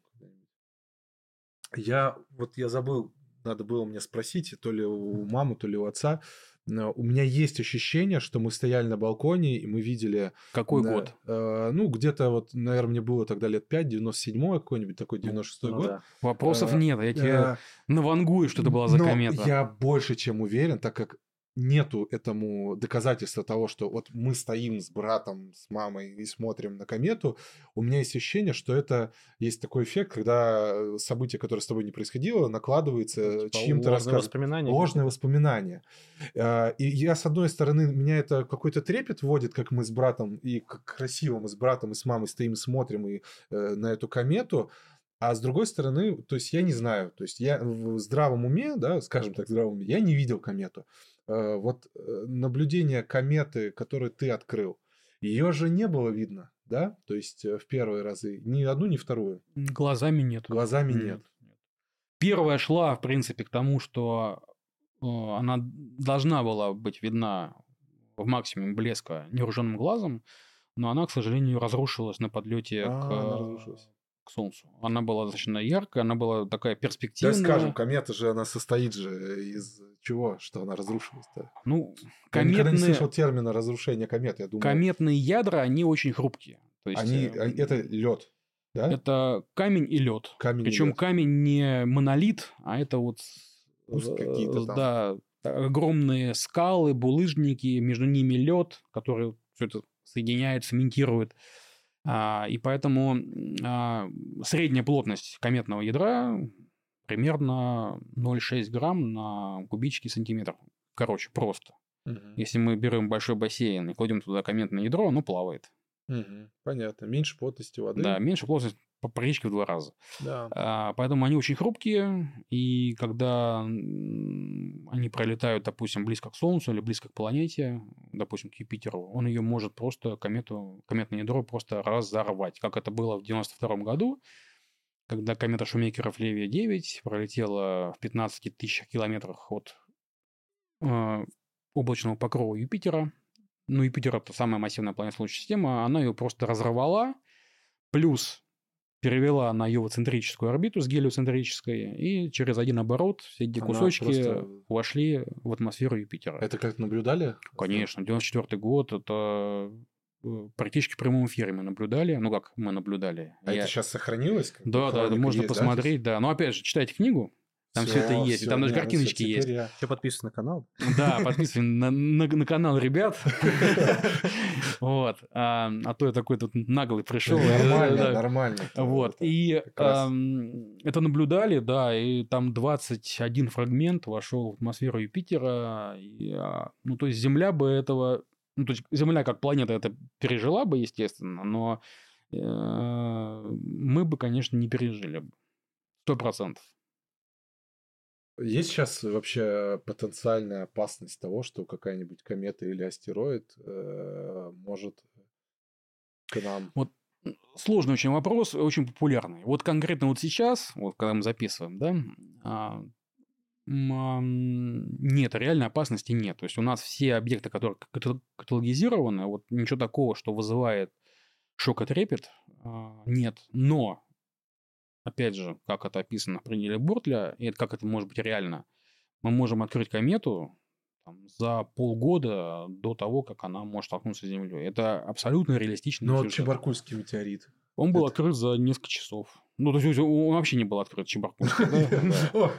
Я вот я забыл, надо было мне спросить, то ли у мамы, то ли у отца. У меня есть ощущение, что мы стояли на балконе, и мы видели... Какой да, год? Э, ну, где-то вот, наверное, мне было тогда лет 5, 97-й какой-нибудь такой, 96-й ну, год. Да. Вопросов э, нет, я тебе э, навангую, что это была за комета. я больше чем уверен, так как нету этому доказательства того, что вот мы стоим с братом, с мамой и смотрим на комету, у меня есть ощущение, что это есть такой эффект, когда э, событие, которое с тобой не происходило, накладывается типа чьим-то рассказом. Воспоминания. Ложное воспоминание. А, и я, с одной стороны, меня это какой-то трепет вводит, как мы с братом, и как красиво мы с братом и с мамой стоим и смотрим и, э, на эту комету, а с другой стороны, то есть я не знаю, то есть я в здравом уме, да, скажем так, в здравом уме, я не видел комету. Э, вот э, наблюдение кометы, которую ты открыл, ее же не было видно, да? То есть э, в первые разы ни одну, ни вторую. Глазами нет. Глазами нет. нет. Первая шла, в принципе, к тому, что она должна была быть видна в максимуме блеска невооруженным глазом, но она, к сожалению, разрушилась на подлете а, к, к Солнцу. Она была достаточно яркая, она была такая перспективная. Да, скажем, комета же, она состоит же из чего, что она разрушилась-то? Ну, кометные... Я никогда не слышал термина разрушение комет, я думаю. Кометные ядра, они очень хрупкие. То есть, они, э... это лед, да? Это камень и лед. Камень Причем лед. камень не монолит, а это вот... Пусть какие-то там. Да, огромные скалы, булыжники, между ними лед, который все это соединяет, цементирует. А, и поэтому а, средняя плотность кометного ядра примерно 0,6 грамм на кубический сантиметр. Короче, просто. Угу. Если мы берем большой бассейн и кладем туда кометное ядро, оно плавает. Угу. Понятно. Меньше плотности воды. Да, меньше плотности практически в два раза. Да. А, поэтому они очень хрупкие, и когда они пролетают, допустим, близко к Солнцу или близко к планете, допустим, к Юпитеру, он ее может просто, комету, кометное ядро просто разорвать, как это было в 92 году, когда комета Шумекеров Левия-9 пролетела в 15 тысячах километрах от э, облачного покрова Юпитера. Ну, Юпитер – это самая массивная планета Солнечной системы. Она ее просто разорвала, плюс перевела на ювоцентрическую орбиту с гелиоцентрической, и через один оборот все эти Она кусочки просто... вошли в атмосферу Юпитера. Это как наблюдали? Конечно. 94 год – это э, практически в прямом эфире мы наблюдали. Ну, как мы наблюдали. А Я... это сейчас сохранилось? Да, да, можно есть, посмотреть, да? да. Но, опять же, читайте книгу, там все, все это есть. Все, там даже картиночки все, есть. Я... Все подписан на канал? Да, подписан на, на, на канал ребят. Вот. А, а то я такой тут наглый пришел. Нормально, нормально. Вот. И это наблюдали, да, и там 21 фрагмент вошел в атмосферу Юпитера. А, ну, то есть Земля бы этого... Ну, то есть Земля как планета это пережила бы, естественно, но э, мы бы, конечно, не пережили бы. Сто процентов. Есть сейчас вообще потенциальная опасность того, что какая-нибудь комета или астероид э, может к нам... Вот сложный очень вопрос, очень популярный. Вот конкретно вот сейчас, вот когда мы записываем, да, а, а, нет, реальной опасности нет. То есть у нас все объекты, которые каталогизированы, вот ничего такого, что вызывает шок и трепет, а, нет. Но опять же, как это описано в пределе Бортля, и как это может быть реально, мы можем открыть комету там, за полгода до того, как она может столкнуться с Землей. Это абсолютно реалистично. Но Чебаркульский метеорит. Он был это... открыт за несколько часов. Ну, то есть он вообще не был открыт, Чебаркульский.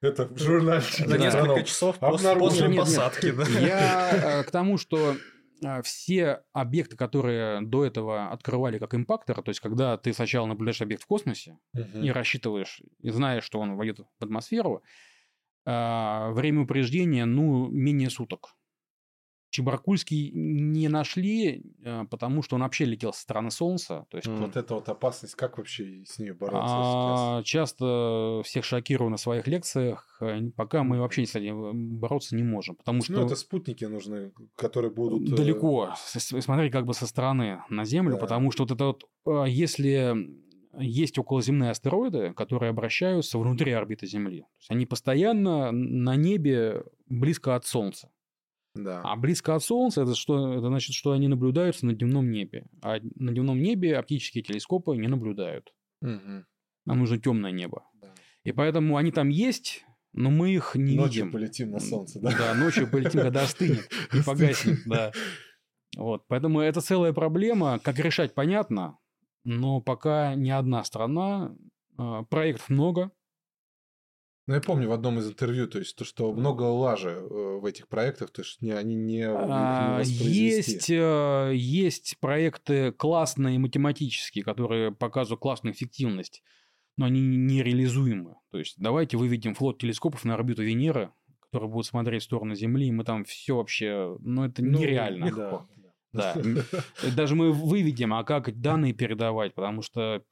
Это в журнальчике. За несколько часов после посадки. Я э, к тому, что все объекты, которые до этого открывали как импактор, то есть когда ты сначала наблюдаешь объект в космосе uh-huh. и рассчитываешь, и знаешь, что он войдет в атмосферу, а, время упреждения, ну, менее суток. Чебаркульский не нашли, э, потому что он вообще летел со стороны Солнца. То есть, mm. Вот эта вот опасность, как вообще с ней бороться а, Часто всех шокирую на своих лекциях, пока мы вообще с этим бороться не можем. Потому ну, что... Ну, это спутники нужны, которые будут... Э, далеко. Смотри как бы со стороны на Землю, да. потому что вот это вот, если есть околоземные астероиды, которые обращаются внутри орбиты Земли. То есть они постоянно на небе близко от Солнца. Да. А близко от Солнца это что? Это значит, что они наблюдаются на дневном небе. А на дневном небе оптические телескопы не наблюдают. Угу. Нам нужно темное небо. Да. И поэтому они там есть, но мы их не ночью видим. Ночью полетим на солнце, да? Да, ночью полетим, когда остынет и погаснет, да. Вот, поэтому это целая проблема. Как решать, понятно, но пока ни одна страна, а, проектов много, ну, я помню в одном из интервью, то есть то, что много лажи э, в этих проектах, то есть они не, а, есть, э, есть проекты классные математические, которые показывают классную эффективность, но они нереализуемы. То есть давайте выведем флот телескопов на орбиту Венеры, который будет смотреть в сторону Земли, и мы там все вообще, ну это ну, нереально. Легко. Да. Даже мы выведем, а как данные передавать, потому что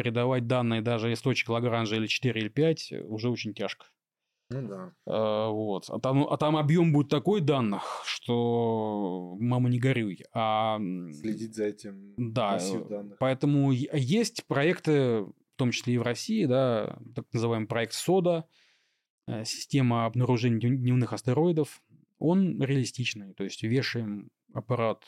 передавать данные даже из точек Лагранжа или 4 или 5 уже очень тяжко. Ну да. А, вот. А там, а там объем будет такой данных, что мама не горюй. А, Следить за этим да, данных. Поэтому есть проекты, в том числе и в России, да, так называемый проект СОДА, э, система обнаружения дневных астероидов. Он реалистичный, то есть вешаем аппарат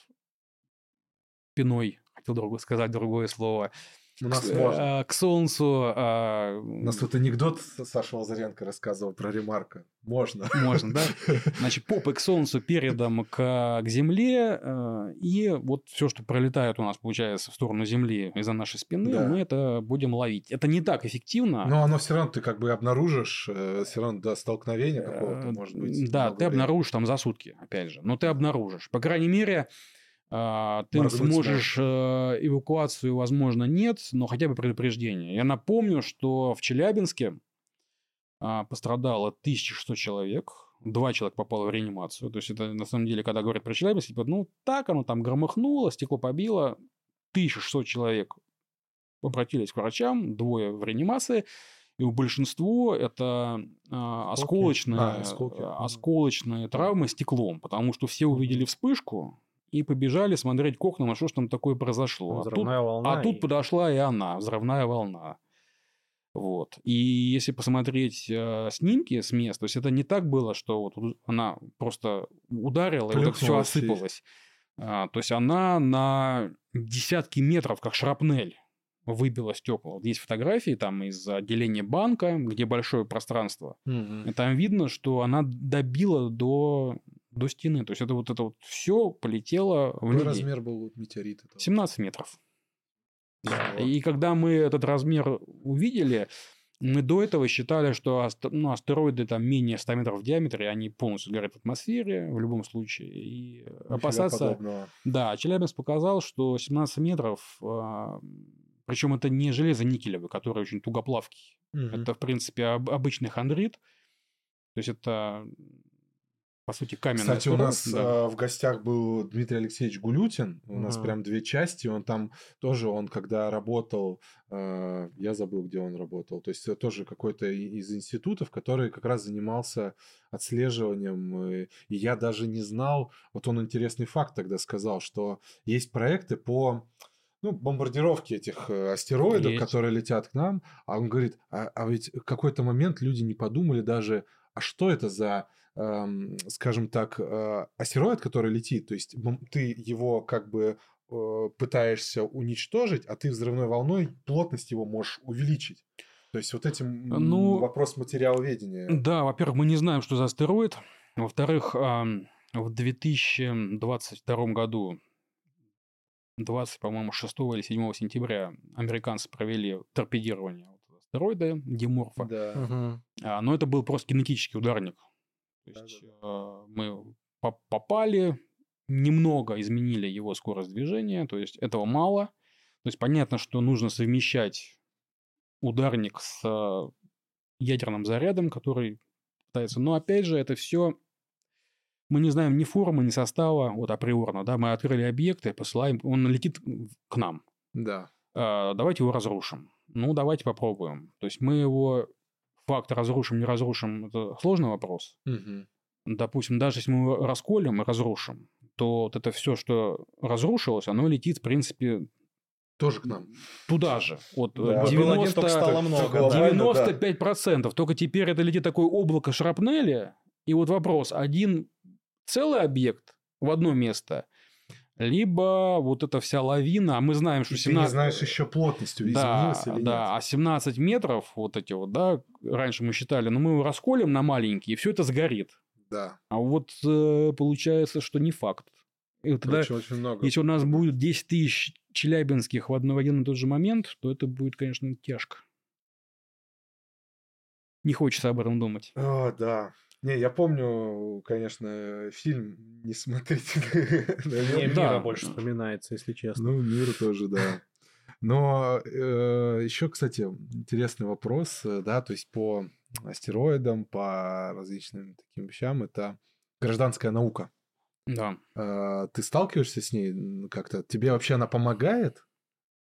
спиной, хотел другое, сказать другое слово, у нас к, можно. А, к Солнцу. А... У нас тут анекдот Саша Лазаренко рассказывал про ремарка. Можно. Можно, да? Значит, попы к Солнцу, передом к, к Земле. Э, и вот все, что пролетает у нас, получается, в сторону Земли из-за нашей спины, да. мы это будем ловить. Это не так эффективно. Но оно все равно ты как бы обнаружишь, э, все равно до столкновения какого-то, может быть. Да, ты обнаружишь там за сутки, опять же. Но ты обнаружишь. По крайней мере, ты Моргнуть сможешь э, эвакуацию, возможно, нет, но хотя бы предупреждение. Я напомню, что в Челябинске а, пострадало 1600 человек, два человека попало в реанимацию. То есть это на самом деле, когда говорят про Челябинск, типа, ну так оно там громыхнуло, стекло побило, 1600 человек обратились к врачам, двое в реанимации, и у большинства это э, осколочные, а, осколочные травмы стеклом, потому что все увидели вспышку, и побежали смотреть к окнам, а что ж там такое произошло. А тут, волна а тут подошла и она, взрывная волна. Вот. И если посмотреть э, снимки с мест, то есть это не так было, что вот она просто ударила, и вот все осыпалось. А, то есть она на десятки метров, как шрапнель, выбила стекла. Вот есть фотографии там из отделения банка, где большое пространство. Угу. И там видно, что она добила до до стены. То есть это вот это вот все полетело в Какой размер был метеорита? 17 метров. Да, И когда мы этот размер увидели, мы до этого считали, что ну, астероиды там менее 100 метров в диаметре, они полностью горят в атмосфере в любом случае. И Нифига опасаться... Подобного. Да, Челябинск показал, что 17 метров, а, причем это не железо-никелевый, который очень тугоплавкий. Угу. Это, в принципе, обычный хондрит. То есть это по сути, каменный Кстати, у нас да. э, в гостях был Дмитрий Алексеевич Гулютин. У uh-huh. нас прям две части. Он там тоже, он когда работал, э, я забыл, где он работал. То есть тоже какой-то из институтов, который как раз занимался отслеживанием. И, и я даже не знал, вот он интересный факт тогда сказал, что есть проекты по ну, бомбардировки этих э, астероидов, Есть. которые летят к нам. А он говорит, а, а ведь в какой-то момент люди не подумали даже, а что это за скажем так, э, астероид, который летит, то есть ты его как бы э, пытаешься уничтожить, а ты взрывной волной плотность его можешь увеличить. То есть вот этим ну, вопрос материаловедения. Да, во-первых, мы не знаем, что за астероид. Во-вторых, в 2022 году 20, по-моему, 6 или 7 сентября американцы провели торпедирование астероида Диморфа. Да. Угу. Но это был просто кинетический ударник. То есть да, да, да. мы попали, немного изменили его скорость движения, то есть этого мало. То есть понятно, что нужно совмещать ударник с а, ядерным зарядом, который пытается. Но опять же, это все мы не знаем ни формы, ни состава, вот априорно, да, мы открыли объекты, посылаем, он летит к нам. Да. А, давайте его разрушим. Ну, давайте попробуем. То есть мы его факт разрушим, не разрушим, это сложный вопрос. Угу. Допустим, даже если мы его расколем и разрушим, то вот это все, что разрушилось, оно летит, в принципе, тоже к нам. Туда же. Вот да. 90, только стало много. 95%. Да. Только теперь это летит такое облако шрапнели. И вот вопрос. Один целый объект в одно место либо вот эта вся лавина, а мы знаем, что 17... Ты не знаешь еще плотностью, да, или да, нет. а 17 метров вот эти вот, да, раньше мы считали, но ну, мы его расколем на маленькие, и все это сгорит. Да. А вот э, получается, что не факт. И тогда, очень, очень много. Если у нас будет 10 тысяч челябинских в, одно, в один и тот же момент, то это будет, конечно, тяжко. Не хочется об этом думать. О, да. Не, я помню, конечно, фильм не смотрите. Мне мира больше вспоминается, если честно. Ну, мир тоже, да. Но э, еще, кстати, интересный вопрос, э, да, то есть по астероидам, по различным таким вещам, это гражданская наука. Да. Э, ты сталкиваешься с ней как-то? Тебе вообще она помогает?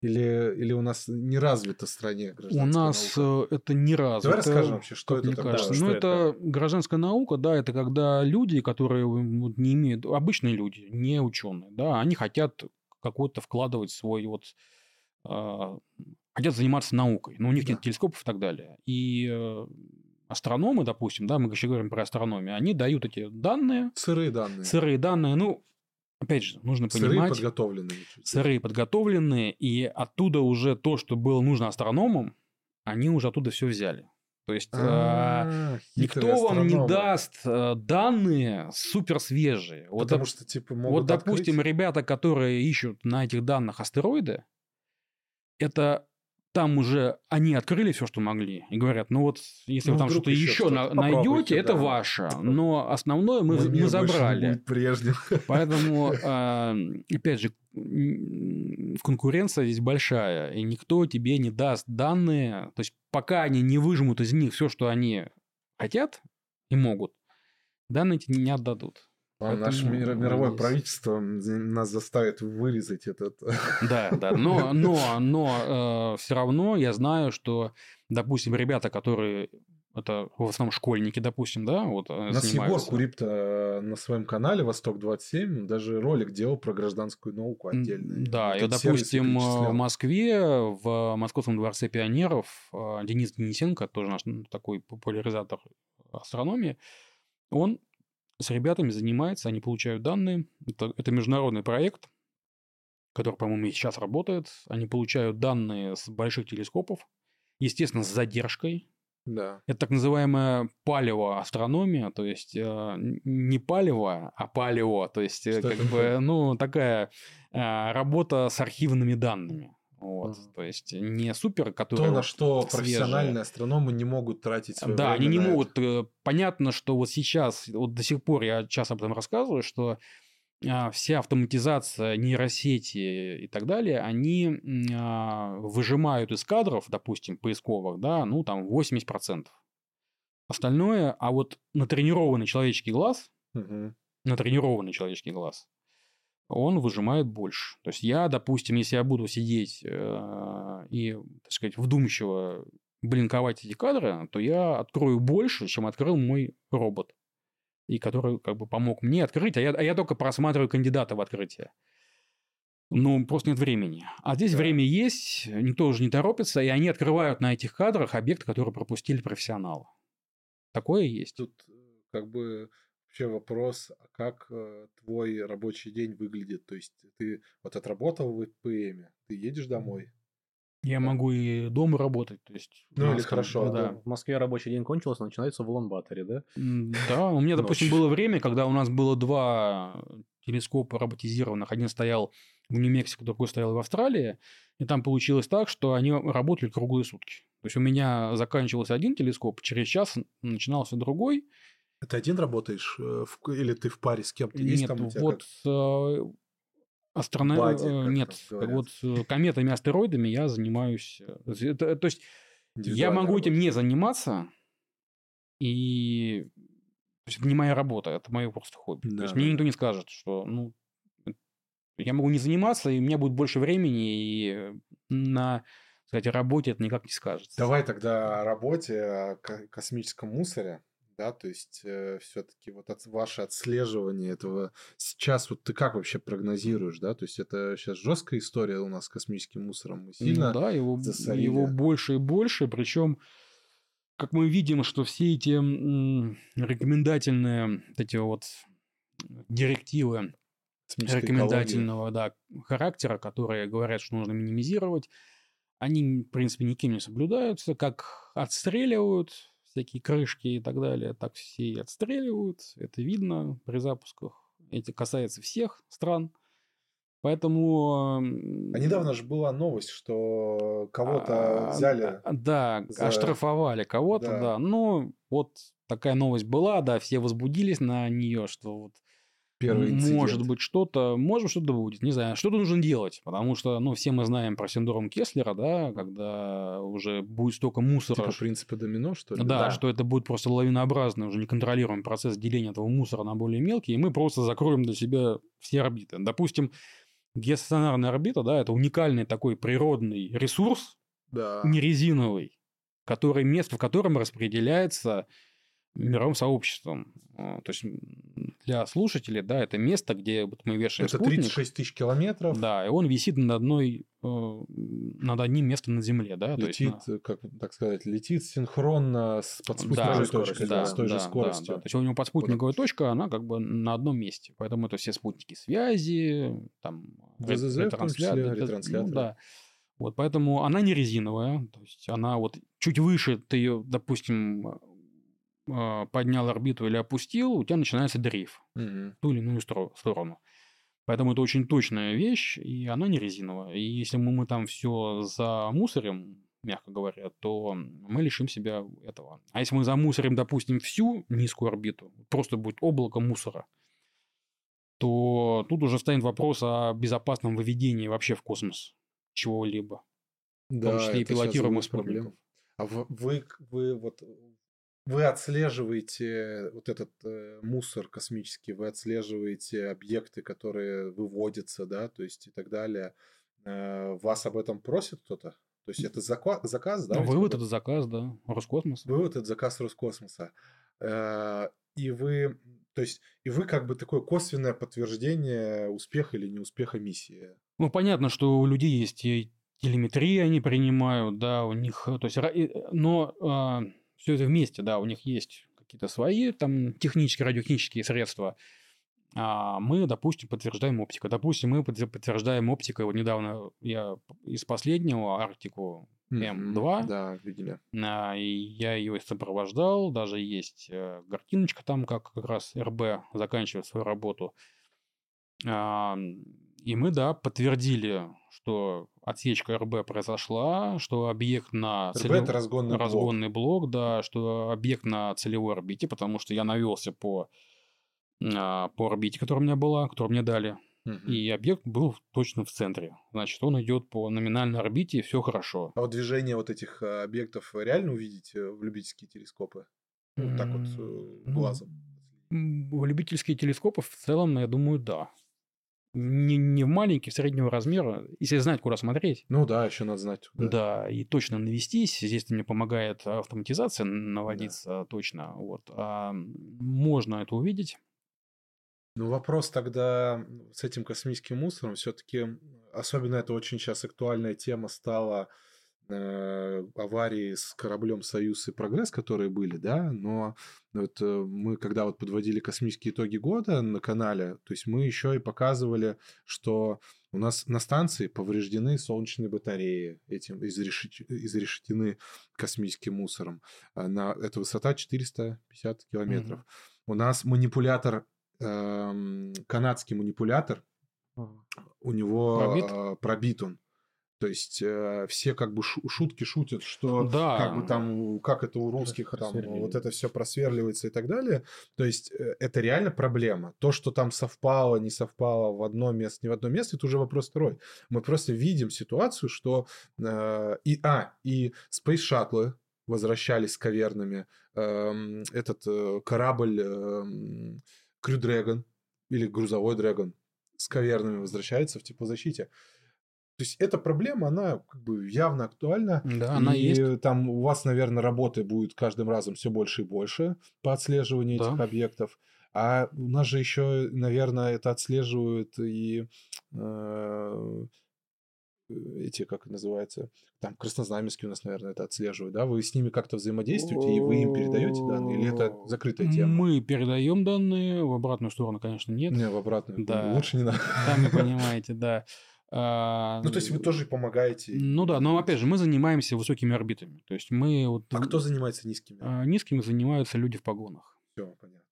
Или, или у нас не развита в стране У нас наука? Э, это не развито. Давай расскажем вообще, что это мне такое. Кажется. Ну, это, это гражданская наука, да, это когда люди, которые вот, не имеют, обычные люди, не ученые, да, они хотят какой-то вкладывать свой вот, э, хотят заниматься наукой, но у них да. нет телескопов и так далее. И э, астрономы, допустим, да, мы еще говорим про астрономию, они дают эти данные. Сырые данные. Сырые данные, ну, опять же, нужно сырые понимать... Сырые подготовленные. Сырые подготовленные, и оттуда уже то, что было нужно астрономам, они уже оттуда все взяли. То есть а, никто вам не даст э, данные супер свежие. Вот, Потому что, типа, могут Вот, допустим, открыть. ребята, которые ищут на этих данных астероиды, это там уже они открыли все, что могли, и говорят, ну вот, если ну, вы там что-то еще, на- найдете, это ваше, но основное мы, мы, мы забрали. Прежним. Поэтому, э, опять же, конкуренция здесь большая, и никто тебе не даст данные, то есть пока они не выжмут из них все, что они хотят и могут, данные тебе не отдадут. А наше мир, мировое правительство нас заставит вырезать этот. Да, да. Но, но, но э, все равно я знаю, что, допустим, ребята, которые это в основном школьники, допустим, да, вот э, У нас Егор Курипто э, на своем канале «Восток-27» даже ролик делал про гражданскую науку отдельно. Да, и, допустим, в Москве, в Московском дворце пионеров Денис Денисенко, тоже наш такой популяризатор астрономии, он с ребятами занимается, они получают данные. Это, это международный проект, который, по-моему, сейчас работает. Они получают данные с больших телескопов, естественно, с задержкой, да. Это так называемая палеоастрономия, то есть э, не палево, а палео, то есть э, как бы, ну, такая э, работа с архивными данными. Вот, mm. то есть не супер, который то на что свежие. профессиональные астрономы не могут тратить свое да, время они не могут. Это. Понятно, что вот сейчас, вот до сих пор я часто об этом рассказываю, что а, вся автоматизация, нейросети и так далее, они а, выжимают из кадров, допустим, поисковых, да, ну, там 80%. Остальное, а вот натренированный человеческий глаз, угу. натренированный человеческий глаз, он выжимает больше. То есть я, допустим, если я буду сидеть э, и, так сказать, вдумчиво блинковать эти кадры, то я открою больше, чем открыл мой робот и который как бы помог мне открыть, а я, а я только просматриваю кандидата в открытие. Ну, просто нет времени. А здесь да. время есть, никто уже не торопится, и они открывают на этих кадрах объект, который пропустили профессионалы. Такое есть. Тут э, как бы вообще вопрос, а как э, твой рабочий день выглядит? То есть ты вот отработал в ПМ, ты едешь домой, я могу и дома работать, то есть... Ну, или хорошо, да. В Москве рабочий день кончился, начинается в Улан-Баторе, да? Да, у меня, допустим, было время, когда у нас было два телескопа роботизированных. Один стоял в Нью-Мексико, другой стоял в Австралии. И там получилось так, что они работали круглые сутки. То есть у меня заканчивался один телескоп, через час начинался другой. Это один работаешь? Э, или ты в паре с кем-то? Есть Нет, там вот как... Э, Астрона... Бади, э, Нет, вот кометами, астероидами я занимаюсь. Это, то есть я могу этим не заниматься, и то есть это не моя работа, это мое просто хобби. Да, то есть да. мне никто не скажет, что ну я могу не заниматься, и у меня будет больше времени, и на кстати, работе это никак не скажется. Давай тогда о работе, о космическом мусоре да, то есть э, все-таки вот от, ваше отслеживание этого сейчас вот ты как вообще прогнозируешь, да, то есть это сейчас жесткая история у нас с космическим мусором, мы сильно ну, да, его, засорили. его больше и больше, причем как мы видим, что все эти м, рекомендательные вот эти вот директивы рекомендательного да, характера, которые говорят, что нужно минимизировать, они, в принципе, никем не соблюдаются, как отстреливают всякие крышки и так далее, так все и отстреливают. Это видно при запусках. Это касается всех стран. Поэтому... А недавно же была новость, что кого-то а, взяли... Да, за... оштрафовали кого-то, да. да. Ну, вот такая новость была, да, все возбудились на нее, что вот первый инцидент. Может быть, что-то, может, что-то будет, не знаю. Что-то нужно делать, потому что, ну, все мы знаем про синдром Кеслера, да, когда уже будет столько мусора. Типа принципа домино, что ли? Да, да, что это будет просто лавинообразный, уже неконтролируемый процесс деления этого мусора на более мелкие, и мы просто закроем для себя все орбиты. Допустим, геостационарная орбита, да, это уникальный такой природный ресурс, да. не резиновый, который, место в котором распределяется мировым сообществом. А, то есть для слушателей, да, это место, где вот мы вешаем Это спутник. 36 тысяч километров. Да, и он висит над одной, э, над одним местом на Земле, да. Летит, то есть, как так сказать, летит синхронно с подспутниковой да, точкой, да, с той да, же скоростью. Да, да. То есть у него подспутниковая вот. точка, она как бы на одном месте, поэтому это все спутники связи, там ВЗЗ, ретрансляторы, ретрансляторы. Ну, да. Вот, поэтому она не резиновая, то есть она вот чуть выше ты ее, допустим, поднял орбиту или опустил, у тебя начинается дрейф в ту или иную сторону. Поэтому это очень точная вещь, и она не резиновая. И если мы, мы там все замусорим, мягко говоря, то мы лишим себя этого. А если мы замусорим, допустим, всю низкую орбиту, просто будет облако мусора, то тут уже станет вопрос о безопасном выведении вообще в космос чего-либо. Да, в том числе и пилотируемых спутников. А вы, вы вот вы отслеживаете вот этот э, мусор космический, вы отслеживаете объекты, которые выводятся, да, то есть и так далее. Э, вас об этом просит кто-то? То есть это зака- заказ, да? Ну, вывод это заказ, да, Роскосмос. Вывод это заказ Роскосмоса. Э, и вы, то есть, и вы как бы такое косвенное подтверждение успеха или неуспеха миссии. Ну, понятно, что у людей есть и телеметрия они принимают, да, у них, то есть, но а, все это вместе, да, у них есть какие-то свои там технические, радиотехнические средства, а мы, допустим, подтверждаем оптику. Допустим, мы подтверждаем оптикой. Вот недавно я из последнего Арктику М2. Да, видели. А, и я ее сопровождал. Даже есть э, картиночка там, как как раз РБ заканчивает свою работу. А, и мы, да, подтвердили, что отсечка РБ произошла, что объект на РБ целев... это разгонный, разгонный блок. блок, да, что объект на целевой орбите, потому что я навелся по, а, по орбите, которая у меня была, которую мне дали. Угу. И объект был точно в центре. Значит, он идет по номинальной орбите, и все хорошо. А вот движение вот этих а, объектов реально увидеть в любительские телескопы? Вот так вот э, ну, глазом? В любительские телескопы в целом, я думаю, да не, не в маленький, в среднего размера, если знать, куда смотреть. Ну да, еще надо знать. Да, да и точно навестись. Здесь мне помогает автоматизация наводиться да. точно. Вот. А можно это увидеть. Ну, вопрос тогда с этим космическим мусором все-таки, особенно это очень сейчас актуальная тема стала э, аварии с кораблем «Союз» и «Прогресс», которые были, да, но вот э, мы, когда вот подводили космические итоги года на канале, то есть мы еще и показывали, что у нас на станции повреждены солнечные батареи, этим изрешет, изрешетены космическим мусором. А на, это высота 450 километров. Mm-hmm. У нас манипулятор, э, канадский манипулятор, mm-hmm. у него пробит? Э, пробит он. То есть э, все как бы шутки шутят, что да. как бы там, как это у русских там вот это все просверливается и так далее. То есть э, это реально проблема. То, что там совпало, не совпало в одно место, не в одно место, это уже вопрос второй. Мы просто видим ситуацию, что э, и а и Space Shuttle возвращались каверными. Э, этот э, корабль э, Crew Dragon или грузовой Dragon с кавернами возвращается в теплозащите. То есть эта проблема, она как бы явно актуальна. Да, она и есть. там у вас, наверное, работы будет каждым разом все больше и больше по отслеживанию да. этих объектов. А у нас же еще, наверное, это отслеживают и э, эти, как называется, там краснознаменские у нас, наверное, это отслеживают, да? Вы с ними как-то взаимодействуете, и вы им передаете данные, или это закрытая тема? Мы передаем данные, в обратную сторону, конечно, нет. Не, в обратную. Да. Лучше не надо. Сами понимаете, да. А, ну, то есть вы тоже помогаете. Ну да, но опять же, мы занимаемся высокими орбитами. То есть мы вот... А кто занимается низкими? А, низкими занимаются люди в погонах. Все, понятно.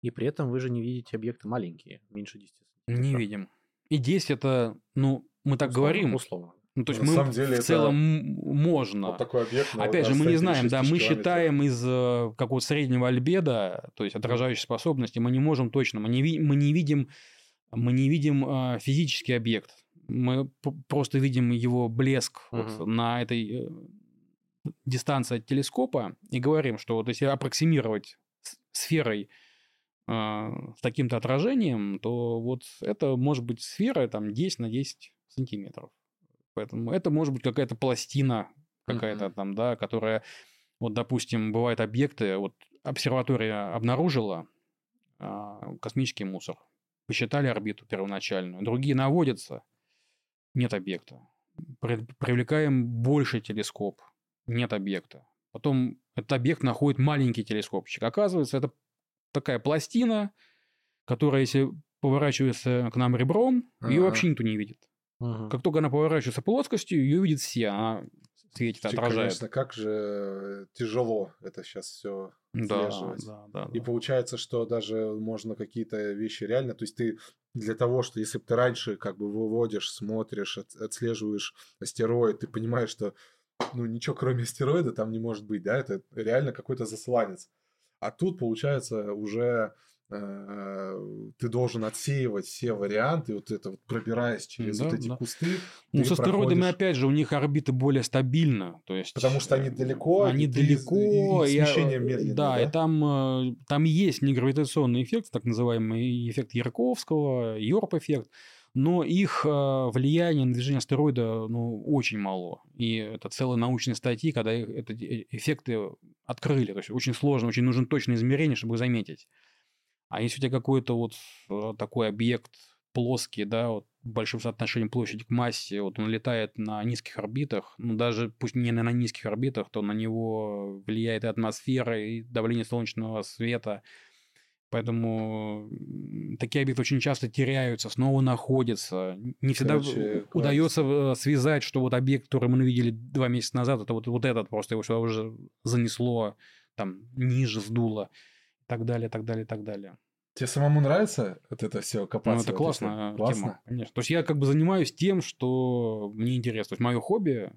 И при этом вы же не видите объекты маленькие, меньше 10 сантиметров. Не видим. И 10 это, ну, мы так условно, говорим. Условно. Ну, то есть на мы деле в целом можно. Вот такой объект. Опять же, мы не знаем, да, мы считаем из э, какого-то среднего альбеда, то есть отражающей способности, мы не можем точно, мы не, мы не видим мы не видим э, физический объект. Мы просто видим его блеск uh-huh. вот на этой э, дистанции от телескопа и говорим, что вот если аппроксимировать сферой э, с таким-то отражением, то вот это может быть сфера там 10 на 10 сантиметров. Поэтому это может быть какая-то пластина какая-то uh-huh. там, да, которая, вот, допустим, бывают объекты, вот обсерватория обнаружила э, космический мусор посчитали орбиту первоначальную, другие наводятся, нет объекта. Привлекаем больше телескоп, нет объекта. Потом этот объект находит маленький телескопчик. Оказывается, это такая пластина, которая, если поворачивается к нам ребром, ага. ее вообще никто не видит. Ага. Как только она поворачивается плоскостью, ее видят все. Она светит, отражает. Конечно, как же тяжело это сейчас все отслеживать. Да, да, да, И получается, что даже можно какие-то вещи реально, то есть ты для того, что если бы ты раньше как бы выводишь, смотришь, отслеживаешь астероид, ты понимаешь, что ну ничего кроме астероида там не может быть, да, это реально какой-то засланец. А тут получается уже ты должен отсеивать все варианты, вот это вот пробираясь через да, вот эти да. кусты. Ну, с астероидами, проходишь... опять же, у них орбиты более стабильны. То есть, Потому что они далеко. Они далеко. И, и смещение медленное. Да, да, и там, там есть негравитационный эффект, так называемый эффект Ярковского, Йорп-эффект но их влияние на движение астероида ну, очень мало. И это целые научные статьи, когда эти эффекты открыли. То есть очень сложно, очень нужен точное измерение, чтобы их заметить. А если у тебя какой-то вот а, такой объект плоский, да, вот большим соотношением площади к массе, вот он летает на низких орбитах, ну даже пусть не на низких орбитах, то на него влияет и атмосфера, и давление солнечного света, Поэтому такие объекты очень часто теряются, снова находятся. Не всегда Короче, удается э, связать, что вот объект, который мы видели два месяца назад, это вот, вот этот просто его сюда уже занесло, там ниже сдуло, так далее, так далее, так далее. Тебе самому нравится вот это все копаться? Ну, это вот классная тема, классно? конечно. То есть я как бы занимаюсь тем, что мне интересно. То есть мое хобби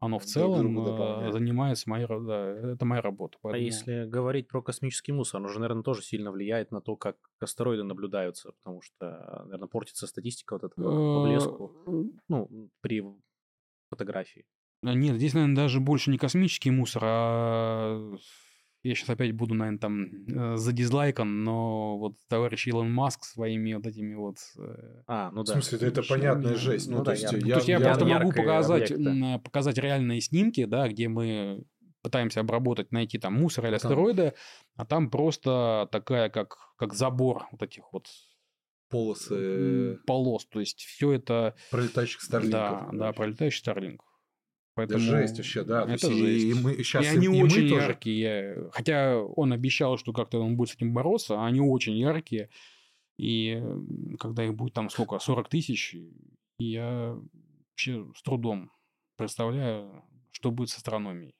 оно в целом э, занимается моей, да, это моя работа. А поэтому... А если говорить про космический мусор, он же, наверное, тоже сильно влияет на то, как астероиды наблюдаются, потому что, наверное, портится статистика вот этого по блеску, э, ну, при фотографии. Нет, здесь, наверное, даже больше не космический мусор, а я сейчас опять буду, наверное, там э, за дизлайком, но вот товарищ Илон Маск своими вот этими вот... Э, а, ну да. В смысле, это понятная жесть. Ну, ну то, есть, я, я, то есть я, я просто могу показать, объекта. показать реальные снимки, да, где мы пытаемся обработать, найти там мусор или астероиды, а там просто такая, как, как забор вот этих вот полосы полос, то есть все это пролетающих старлинков. Да, да, пролетающих старлинков. Поэтому... Это жесть вообще, да. Это есть, жесть. И, мы, сейчас и, они и очень мы яркие. Тоже... Хотя он обещал, что как-то он будет с этим бороться, а они очень яркие. И когда их будет там сколько, 40 тысяч, я вообще с трудом представляю, что будет с астрономией.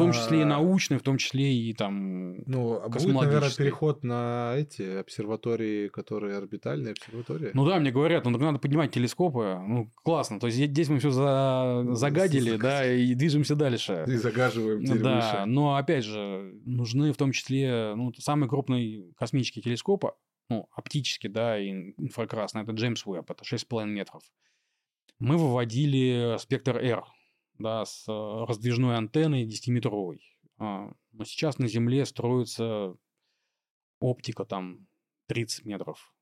В том числе а... и научный, в том числе и там Ну, а будет, наверное, переход на эти обсерватории, которые орбитальные обсерватории? Ну да, мне говорят, ну надо поднимать телескопы. Ну, классно. То есть здесь мы все за... Ну, загадили, да, и движемся дальше. И загаживаем теперь Да, выше. но опять же, нужны в том числе, ну, самый крупный космический телескоп, ну, оптический, да, и инфракрасный, это Джеймс Уэбб, это 6,5 метров. Мы выводили спектр R, да, с э, раздвижной антенной 10-метровой. А, но сейчас на Земле строится оптика там 30 метров.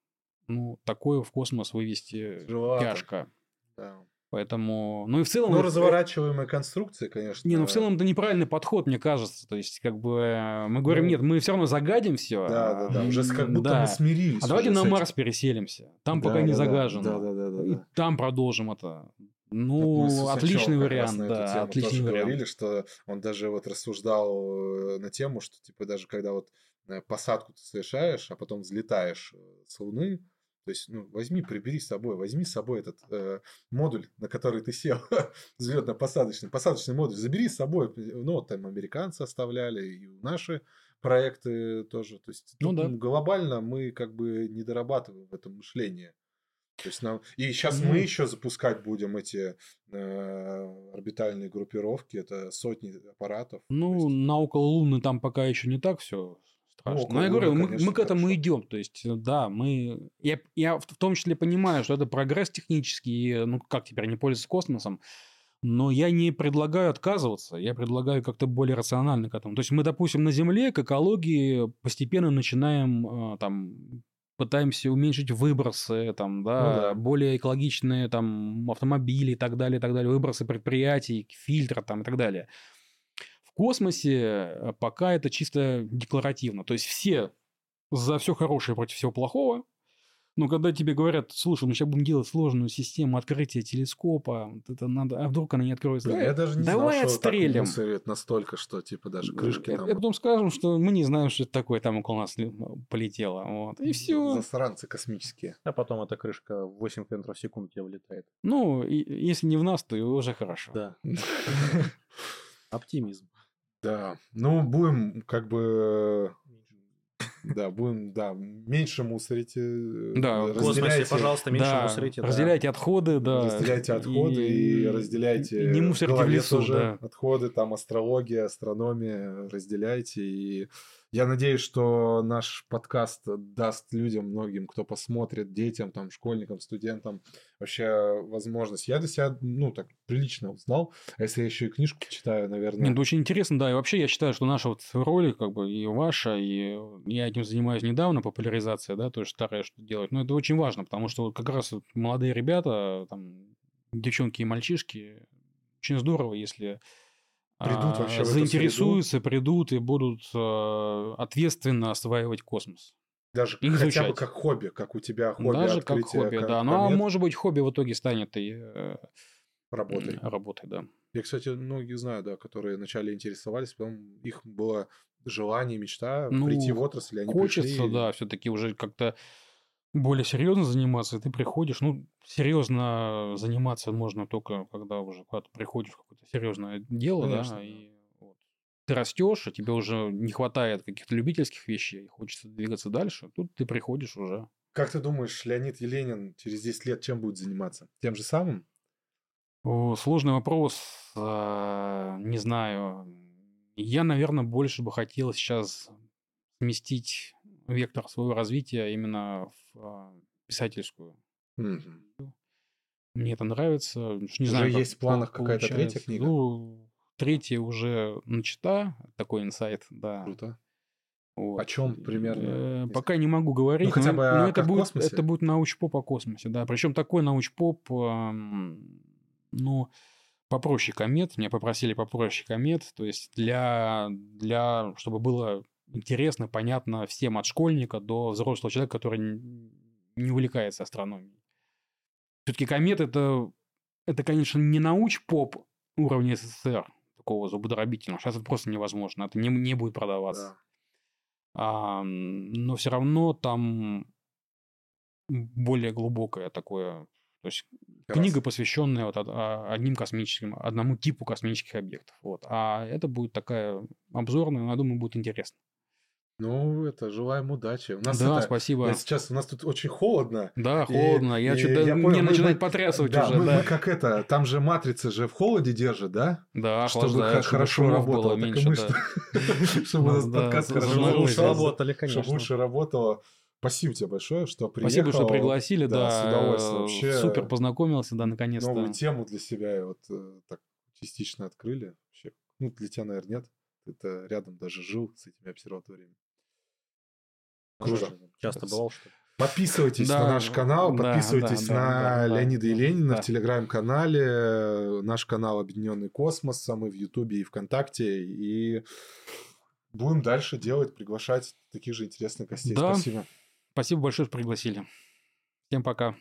Ну, такое в космос вывести Тяжеловато. тяжко. Да. Поэтому, ну и в целом... Ну, разворачиваемые конструкции, конечно. Не, ну в целом это неправильный подход, мне кажется. То есть, как бы, э, мы говорим, ну, нет, мы все равно загадим все. Да, да, да, уже как будто да. мы смирились. А давайте на Марс переселимся. Там да, пока да, не загажено. Да, да, да, да, и там продолжим это. Ну, отличный вариант, да, отличный вариант. говорили, что он даже вот рассуждал э, на тему, что типа даже когда вот э, посадку ты совершаешь, а потом взлетаешь э, с Луны, то есть, ну, возьми, прибери с собой, возьми с собой этот э, модуль, на который ты сел, взлетно-посадочный, посадочный модуль, забери с собой. Ну, вот там американцы оставляли, и наши проекты тоже. То есть, ну, да. глобально мы как бы не дорабатываем в этом мышлении. То есть нам... И сейчас mm мы еще запускать будем эти э, орбитальные группировки, это сотни аппаратов. Ну, есть... на около Луны там пока еще не так все страшно. Ну, Но я говорю, мы, мы к этому хорошо. идем. То есть, да, мы. Я, я в том числе понимаю, что это прогресс технический, ну как теперь не пользоваться космосом. Но я не предлагаю отказываться, я предлагаю как-то более рационально к этому. То есть мы, допустим, на Земле к экологии постепенно начинаем э, там пытаемся уменьшить выбросы, там, да, ну, да. более экологичные там, автомобили и так далее, и так далее, выбросы предприятий, фильтра там, и так далее. В космосе э, пока это чисто декларативно. То есть все за все хорошее против всего плохого, но когда тебе говорят, слушай, мы сейчас будем делать сложную систему открытия телескопа, это надо, а вдруг она не откроется? Да, я даже не Давай знал, отстрелим. что так настолько, что типа даже крышки там... И потом скажем, что мы не знаем, что это такое, там около нас полетело. Вот. И все. Засранцы космические. А потом эта крышка в 8 км в секунду тебе влетает. Ну, и, если не в нас, то уже хорошо. Да. Оптимизм. Да. Ну, будем как бы да, будем, да, меньше мусорите. Э, да, в космосе, пожалуйста, меньше да, мусорите. Разделяйте да. отходы, да. Разделяйте отходы и, и разделяйте. Не мусорите в лесу, уже да. Отходы, там астрология, астрономия, разделяйте и Я надеюсь, что наш подкаст даст людям, многим, кто посмотрит, детям, там, школьникам, студентам, вообще возможность. Я для себя, ну, так, прилично узнал. А если я еще и книжку читаю, наверное... Нет, очень интересно, да. И вообще я считаю, что наша вот ролик, как бы, и ваша, и я этим занимаюсь недавно, популяризация, да, тоже старая что делать. Но это очень важно, потому что вот как раз вот молодые ребята, там, девчонки и мальчишки, очень здорово, если придут вообще заинтересуются, придут и будут э, ответственно осваивать космос. Даже Их хотя изучать. бы как хобби, как у тебя хобби. Даже как хобби, да. Ну, а может быть, хобби в итоге станет и э, работой. Работой, да. Я, кстати, многих знаю, да, которые вначале интересовались, потом их было желание, мечта ну, прийти в отрасль, они Хочется, пришли... да, все-таки уже как-то более серьезно заниматься, ты приходишь, ну, серьезно заниматься можно только, когда уже когда ты приходишь в какое-то серьезное дело, Конечно, да, и вот. ты растешь, а тебе уже не хватает каких-то любительских вещей, хочется двигаться дальше, тут ты приходишь уже. Как ты думаешь, Леонид Еленин через 10 лет чем будет заниматься? Тем же самым? О, сложный вопрос, а, не знаю. Я, наверное, больше бы хотел сейчас сместить вектор своего развития именно в а, писательскую. Угу. Мне это нравится. Не уже знаю, есть в планах какая-то третья книга? Ну, третья уже начата, такой инсайт, да. Круто. Вот. О чем примерно? Э, пока не могу говорить. Ну, хотя бы но, но это, будет, это будет научпоп о космосе, да. Причем такой научпоп, э, ну, попроще комет. Меня попросили попроще комет. То есть для, для чтобы было интересно, понятно всем от школьника до взрослого человека, который не увлекается астрономией. Все-таки комет это, это, конечно, не науч-поп уровня СССР, такого зубодробительного. Сейчас это просто невозможно. Это не, не будет продаваться. Да. А, но все равно там более глубокое такое. То есть Раз. книга, посвященная вот одним космическим, одному типу космических объектов. Вот. А это будет такая обзорная, но я думаю, будет интересно. Ну, это желаем удачи. У нас да, это, спасибо. Я сейчас у нас тут очень холодно. Да, холодно. И, я и, что-то мне начинает потрясывать да, уже. Мы, да, мы как это, там же матрица же в холоде держит, да? Да, чтобы х- хорошо работало. Было меньше, да. Чтобы у нас подкаст хорошо работали, конечно. Чтобы лучше работало. Спасибо тебе большое, что приехал. Спасибо, что пригласили, да. С удовольствием. Вообще Супер познакомился, да, наконец-то. Новую тему для себя вот э, так частично открыли. Вообще, ну, для тебя, наверное, нет. Ты рядом даже жил с этими обсерваториями. Круто. Часто бывал, что Подписывайтесь да, на наш канал, подписывайтесь да, на да, Леонида да, и Ленина да. в телеграм-канале, наш канал Объединенный Космос, а мы в Ютубе и ВКонтакте, и будем дальше делать, приглашать таких же интересных гостей. Да. Спасибо. Спасибо большое, что пригласили. Всем пока.